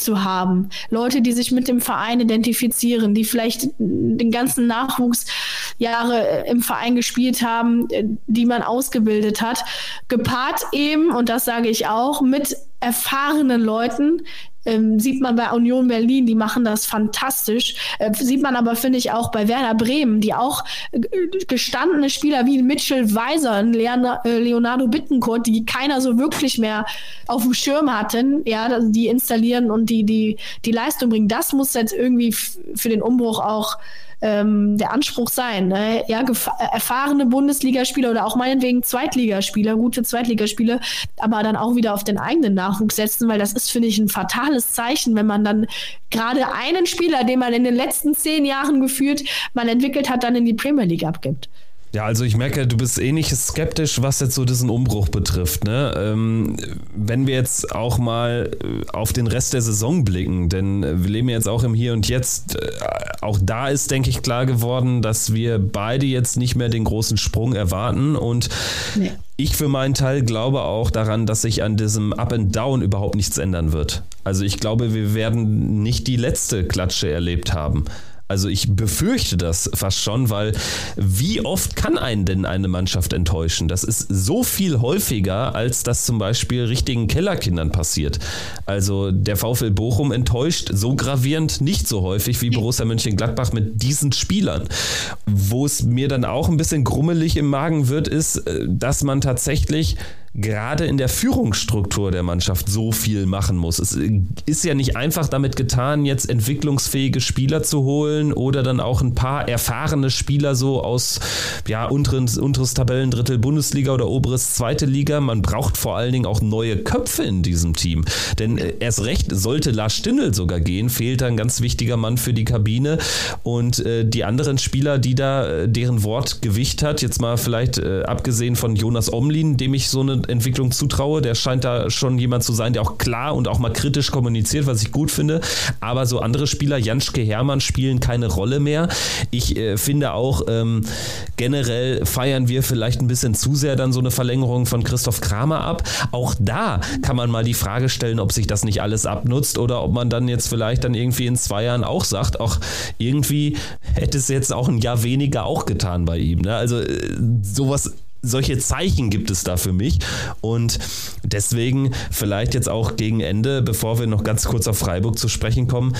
zu haben. Leute, die sich mit dem Verein identifizieren, die vielleicht den ganzen Nachwuchsjahre äh, im Verein gespielt haben, äh, die man ausgebildet hat. Gepaart eben, und das sage ich auch, mit erfahrenen Leuten, ähm, sieht man bei Union Berlin, die machen das fantastisch. Äh, sieht man aber, finde ich, auch bei Werder Bremen, die auch äh, gestandene Spieler wie Mitchell Weiser, äh, Leonardo Bittencourt, die keiner so wirklich mehr auf dem Schirm hatten, ja, die installieren und die, die, die Leistung bringen. Das muss jetzt irgendwie für den Umbruch auch ähm, der Anspruch sein. Ne? Ja, erfahrene Bundesligaspieler oder auch meinetwegen Zweitligaspieler, gute Zweitligaspieler, aber dann auch wieder auf den eigenen Nachwuchs setzen, weil das ist, finde ich, ein fatales Zeichen, wenn man dann gerade einen Spieler, den man in den letzten zehn Jahren geführt man entwickelt hat, dann in die Premier League abgibt. Ja, also ich merke, du bist eh nicht skeptisch, was jetzt so diesen Umbruch betrifft. Ne? Ähm, wenn wir jetzt auch mal äh, auf den Rest der Saison blicken, denn wir leben jetzt auch im Hier und Jetzt, äh, auch da ist, denke ich, klar geworden, dass wir beide jetzt nicht mehr den großen Sprung erwarten und nee. Ich für meinen Teil glaube auch daran, dass sich an diesem Up and Down überhaupt nichts ändern wird. Also ich glaube, wir werden nicht die letzte Klatsche erlebt haben. Also ich befürchte das fast schon, weil wie oft kann einen denn eine Mannschaft enttäuschen? Das ist so viel häufiger, als das zum Beispiel richtigen Kellerkindern passiert. Also der VfL Bochum enttäuscht so gravierend nicht so häufig wie Borussia Mönchengladbach mit diesen Spielern. Wo es mir dann auch ein bisschen grummelig im Magen wird, ist, äh, dass man tatsächlich gerade in der Führungsstruktur der Mannschaft so viel machen muss. Es ist ja nicht einfach damit getan, jetzt entwicklungsfähige Spieler zu holen oder dann auch ein paar erfahrene Spieler so aus ja, unteren, unteres Tabellendrittel Bundesliga oder oberes zweite Liga. Man braucht vor allen Dingen auch neue Köpfe in diesem Team. Denn äh, erst recht sollte Lars Stindl sogar gehen, fehlt da ein ganz wichtiger Mann für die Kabine. Und äh, die anderen Spieler, die da äh, deren Wort Gewicht hat, jetzt mal vielleicht äh, abgesehen von Jonas Omlin, dem ich so eine Entwicklung zutraue. Der scheint da schon jemand zu sein, der auch klar und auch mal kritisch kommuniziert, was ich gut finde. Aber so andere Spieler, Janschke Hermann, spielen keine Rolle mehr. Ich äh, finde auch, ähm, generell feiern wir vielleicht ein bisschen zu sehr dann so eine Verlängerung von Christoph Kramer ab. Auch da kann man mal die Frage stellen, ob sich das nicht alles abnutzt oder ob man dann jetzt vielleicht dann irgendwie in zwei Jahren auch sagt, auch irgendwie hätte es jetzt auch ein Jahr weniger auch getan bei ihm. Ne? Also äh, sowas solche Zeichen gibt es da für mich. Und deswegen vielleicht jetzt auch gegen Ende, bevor wir noch ganz kurz auf Freiburg zu sprechen kommen,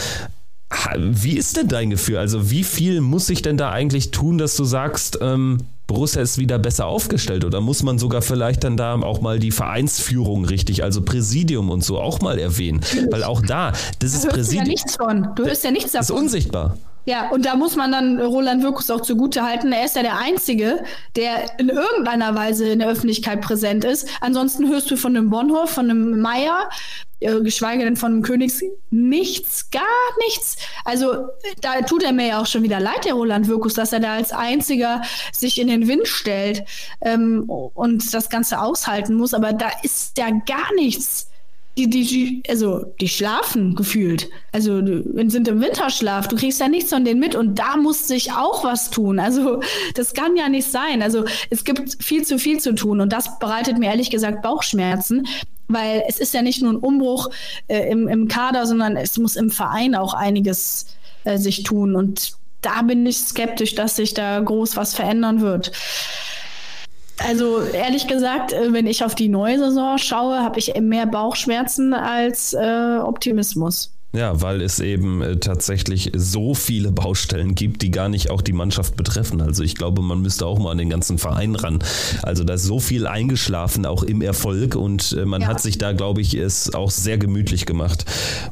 wie ist denn dein Gefühl? Also wie viel muss ich denn da eigentlich tun, dass du sagst, ähm, Borussia ist wieder besser aufgestellt oder muss man sogar vielleicht dann da auch mal die Vereinsführung richtig, also Präsidium und so auch mal erwähnen? Weil auch da, das da ist Präsidium. Du ja nichts von. Du hörst ja nichts davon. Das ist unsichtbar. Ja, und da muss man dann Roland Wirkus auch zugute halten. Er ist ja der Einzige, der in irgendeiner Weise in der Öffentlichkeit präsent ist. Ansonsten hörst du von einem Bonhoff, von einem Meier, äh, geschweige denn von einem Königs, nichts, gar nichts. Also da tut er mir ja auch schon wieder leid, der Roland Wirkus, dass er da als Einziger sich in den Wind stellt ähm, und das Ganze aushalten muss. Aber da ist ja gar nichts die, die, also die schlafen gefühlt. Also sind im Winterschlaf. Du kriegst ja nichts von denen mit und da muss sich auch was tun. Also das kann ja nicht sein. Also es gibt viel zu viel zu tun und das bereitet mir ehrlich gesagt Bauchschmerzen, weil es ist ja nicht nur ein Umbruch äh, im, im Kader, sondern es muss im Verein auch einiges äh, sich tun und da bin ich skeptisch, dass sich da groß was verändern wird. Also ehrlich gesagt, äh, wenn ich auf die neue Saison schaue, habe ich mehr Bauchschmerzen als äh, Optimismus. Ja, weil es eben äh, tatsächlich so viele Baustellen gibt, die gar nicht auch die Mannschaft betreffen. Also ich glaube, man müsste auch mal an den ganzen Verein ran. Also da ist so viel eingeschlafen, auch im Erfolg und äh, man ja. hat sich da, glaube ich, es auch sehr gemütlich gemacht.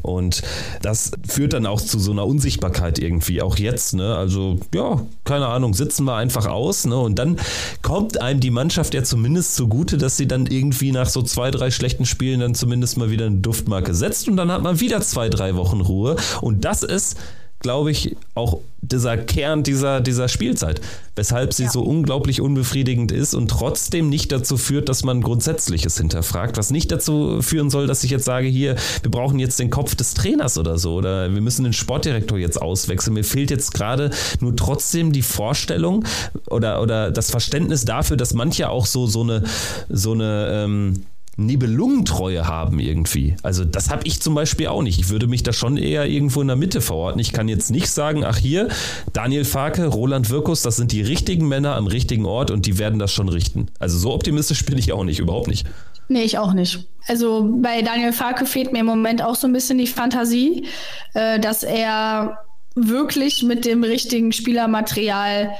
Und das führt dann auch zu so einer Unsichtbarkeit irgendwie, auch jetzt. Ne? Also ja, keine Ahnung, sitzen wir einfach aus ne? und dann kommt einem die Mannschaft ja zumindest zugute, dass sie dann irgendwie nach so zwei, drei schlechten Spielen dann zumindest mal wieder eine Duftmarke setzt und dann hat man wieder zwei, drei drei Wochen Ruhe. Und das ist, glaube ich, auch dieser Kern dieser, dieser Spielzeit, weshalb sie ja. so unglaublich unbefriedigend ist und trotzdem nicht dazu führt, dass man Grundsätzliches hinterfragt, was nicht dazu führen soll, dass ich jetzt sage, hier, wir brauchen jetzt den Kopf des Trainers oder so oder wir müssen den Sportdirektor jetzt auswechseln. Mir fehlt jetzt gerade nur trotzdem die Vorstellung oder, oder das Verständnis dafür, dass manche auch so, so eine, so eine ähm, Nibelungentreue haben irgendwie. Also das habe ich zum Beispiel auch nicht. Ich würde mich da schon eher irgendwo in der Mitte verorten. Ich kann jetzt nicht sagen, ach hier, Daniel Farke, Roland Wirkus, das sind die richtigen Männer am richtigen Ort und die werden das schon richten. Also so optimistisch bin ich auch nicht, überhaupt nicht. Nee, ich auch nicht. Also bei Daniel Farke fehlt mir im Moment auch so ein bisschen die Fantasie, äh, dass er wirklich mit dem richtigen Spielermaterial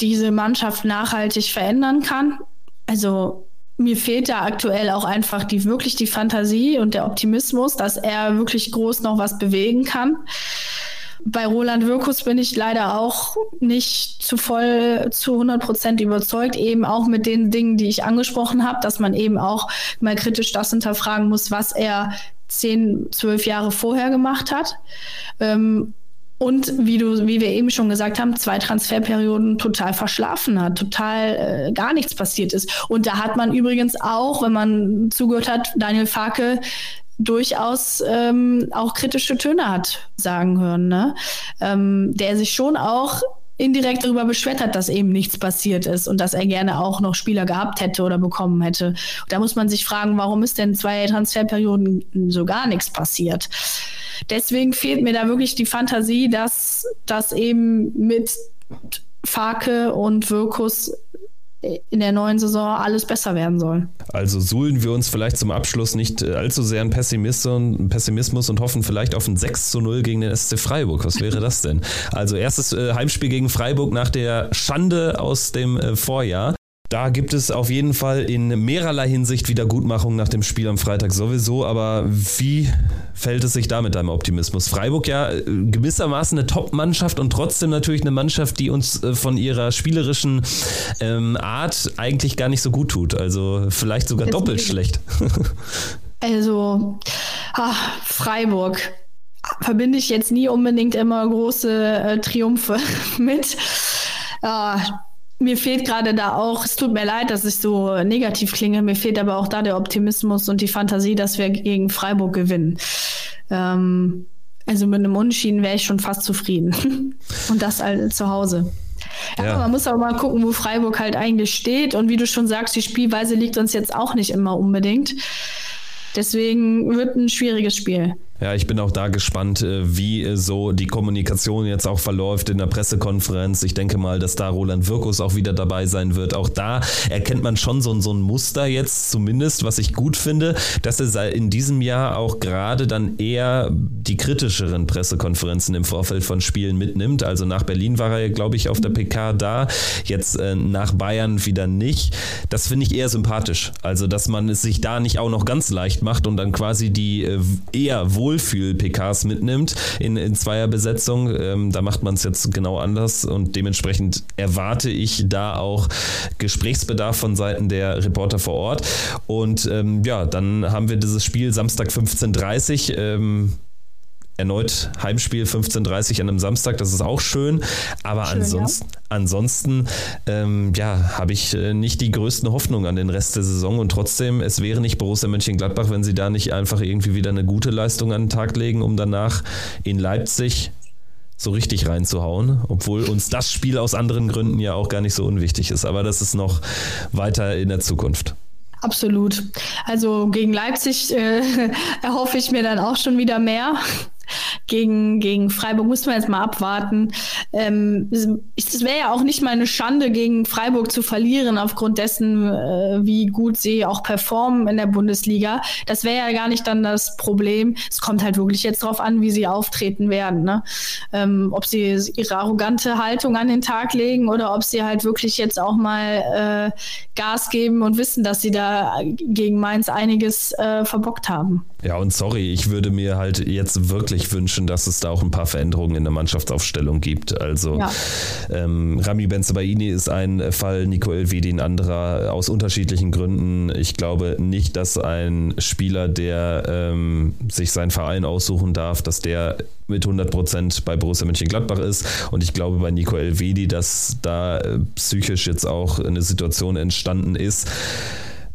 diese Mannschaft nachhaltig verändern kann. Also mir fehlt da aktuell auch einfach die wirklich die Fantasie und der Optimismus, dass er wirklich groß noch was bewegen kann. bei Roland Wirkus bin ich leider auch nicht zu voll zu 100 Prozent überzeugt, eben auch mit den Dingen, die ich angesprochen habe, dass man eben auch mal kritisch das hinterfragen muss, was er zehn, zwölf Jahre vorher gemacht hat. Ähm, und wie du, wie wir eben schon gesagt haben, zwei Transferperioden total verschlafen hat, total äh, gar nichts passiert ist. Und da hat man übrigens auch, wenn man zugehört hat, Daniel Farke durchaus ähm, auch kritische Töne hat sagen hören, ne? Ähm, der sich schon auch indirekt darüber beschwert hat, dass eben nichts passiert ist und dass er gerne auch noch Spieler gehabt hätte oder bekommen hätte. Da muss man sich fragen, warum ist denn zwei Transferperioden so gar nichts passiert? Deswegen fehlt mir da wirklich die Fantasie, dass das eben mit Farke und Wirkus in der neuen Saison alles besser werden soll. Also suhlen wir uns vielleicht zum Abschluss nicht äh, allzu sehr in Pessimismus und hoffen vielleicht auf ein 6 zu 0 gegen den SC Freiburg. Was wäre das denn? Also erstes äh, Heimspiel gegen Freiburg nach der Schande aus dem äh, Vorjahr. Da gibt es auf jeden Fall in mehrerlei Hinsicht Wiedergutmachung nach dem Spiel am Freitag sowieso, aber wie fällt es sich da mit deinem Optimismus? Freiburg ja äh, gewissermaßen eine Top-Mannschaft und trotzdem natürlich eine Mannschaft, die uns äh, von ihrer spielerischen ähm, Art eigentlich gar nicht so gut tut. Also vielleicht sogar Deswegen. doppelt schlecht. also ach, Freiburg verbinde ich jetzt nie unbedingt immer große äh, Triumphe mit. Ah, mir fehlt gerade da auch, es tut mir leid, dass ich so negativ klinge, mir fehlt aber auch da der Optimismus und die Fantasie, dass wir gegen Freiburg gewinnen. Ähm, also mit einem Unentschieden wäre ich schon fast zufrieden. und das halt zu Hause. Ja, ja. man muss aber mal gucken, wo Freiburg halt eigentlich steht. Und wie du schon sagst, die Spielweise liegt uns jetzt auch nicht immer unbedingt. Deswegen wird ein schwieriges Spiel. Ja, ich bin auch da gespannt, äh, wie äh, so die Kommunikation jetzt auch verläuft in der Pressekonferenz. Ich denke mal, dass da Roland Wirkus auch wieder dabei sein wird. Auch da erkennt man schon so, so ein Muster jetzt zumindest, was ich gut finde, dass er in diesem Jahr auch gerade dann eher die kritischeren Pressekonferenzen im Vorfeld von Spielen mitnimmt. Also nach Berlin war er, glaube ich, auf der PK da, jetzt äh, nach Bayern wieder nicht. Das finde ich eher sympathisch. Also, dass man es sich da nicht auch noch ganz leicht macht und dann quasi die eher wohl Wohlfühl-PKs mitnimmt in, in Zweierbesetzung. Ähm, da macht man es jetzt genau anders und dementsprechend erwarte ich da auch Gesprächsbedarf von Seiten der Reporter vor Ort. Und ähm, ja, dann haben wir dieses Spiel Samstag 15.30 Uhr. Ähm, erneut Heimspiel 15.30 an einem Samstag, das ist auch schön. Aber schön, ansonsten, ja. ansonsten ähm, ja, habe ich äh, nicht die größten Hoffnungen an den Rest der Saison und trotzdem, es wäre nicht Borussia Mönchengladbach, wenn sie da nicht einfach irgendwie wieder eine gute Leistung an den Tag legen, um danach in Leipzig so richtig reinzuhauen, obwohl uns das Spiel aus anderen Gründen ja auch gar nicht so unwichtig ist. Aber das ist noch weiter in der Zukunft. Absolut. Also gegen Leipzig äh, erhoffe ich mir dann auch schon wieder mehr gegen, gegen Freiburg muss man jetzt mal abwarten. Ähm, es wäre ja auch nicht mal eine Schande, gegen Freiburg zu verlieren, aufgrund dessen, äh, wie gut sie auch performen in der Bundesliga. Das wäre ja gar nicht dann das Problem. Es kommt halt wirklich jetzt darauf an, wie sie auftreten werden. Ne? Ähm, ob sie ihre arrogante Haltung an den Tag legen oder ob sie halt wirklich jetzt auch mal äh, Gas geben und wissen, dass sie da gegen Mainz einiges äh, verbockt haben. Ja, und sorry, ich würde mir halt jetzt wirklich wünschen, dass es da auch ein paar Veränderungen in der Mannschaftsaufstellung gibt. Also ja. ähm, Rami Benzebaini ist ein Fall, Nico Elvedi ein anderer, aus unterschiedlichen Gründen. Ich glaube nicht, dass ein Spieler, der ähm, sich seinen Verein aussuchen darf, dass der mit 100 Prozent bei Borussia Mönchengladbach ist. Und ich glaube bei Nico Elvedi, dass da äh, psychisch jetzt auch eine Situation entstanden ist,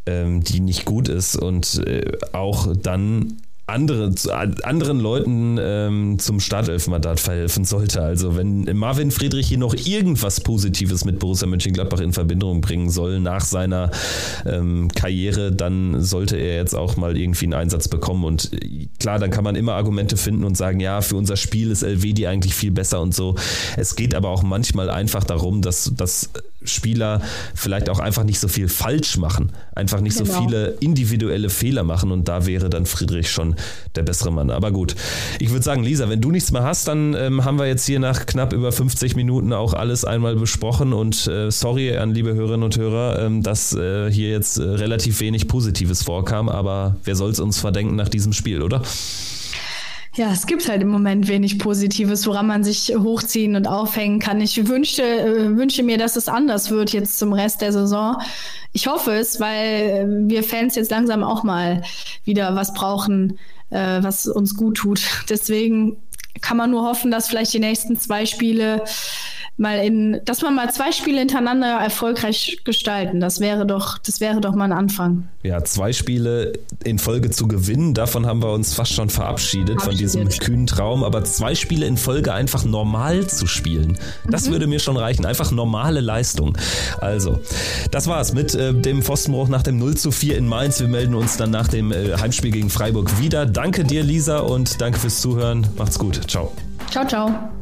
ähm, die nicht gut ist und äh, auch dann andere, anderen Leuten ähm, zum Startelfmandat verhelfen sollte. Also wenn Marvin Friedrich hier noch irgendwas Positives mit Borussia Mönchengladbach in Verbindung bringen soll nach seiner ähm, Karriere, dann sollte er jetzt auch mal irgendwie einen Einsatz bekommen. Und äh, klar, dann kann man immer Argumente finden und sagen, ja, für unser Spiel ist LWD eigentlich viel besser und so. Es geht aber auch manchmal einfach darum, dass, dass Spieler vielleicht auch einfach nicht so viel falsch machen, einfach nicht genau. so viele individuelle Fehler machen und da wäre dann Friedrich schon der bessere Mann. Aber gut, ich würde sagen, Lisa, wenn du nichts mehr hast, dann ähm, haben wir jetzt hier nach knapp über 50 Minuten auch alles einmal besprochen und äh, sorry an liebe Hörerinnen und Hörer, ähm, dass äh, hier jetzt äh, relativ wenig Positives vorkam, aber wer soll es uns verdenken nach diesem Spiel, oder? Ja, es gibt halt im Moment wenig Positives, woran man sich hochziehen und aufhängen kann. Ich wünsche, äh, wünsche mir, dass es anders wird jetzt zum Rest der Saison. Ich hoffe es, weil wir Fans jetzt langsam auch mal wieder was brauchen, äh, was uns gut tut. Deswegen kann man nur hoffen, dass vielleicht die nächsten zwei Spiele mal in, dass man mal zwei Spiele hintereinander erfolgreich gestalten. Das wäre doch, das wäre doch mal ein Anfang. Ja, zwei Spiele in Folge zu gewinnen, davon haben wir uns fast schon verabschiedet, von diesem kühnen Traum. Aber zwei Spiele in Folge einfach normal zu spielen, das mhm. würde mir schon reichen. Einfach normale Leistung. Also, das war's mit äh, dem Pfostenbruch nach dem 0 zu 4 in Mainz. Wir melden uns dann nach dem äh, Heimspiel gegen Freiburg wieder. Danke dir, Lisa, und danke fürs Zuhören. Macht's gut. Ciao. Ciao, ciao.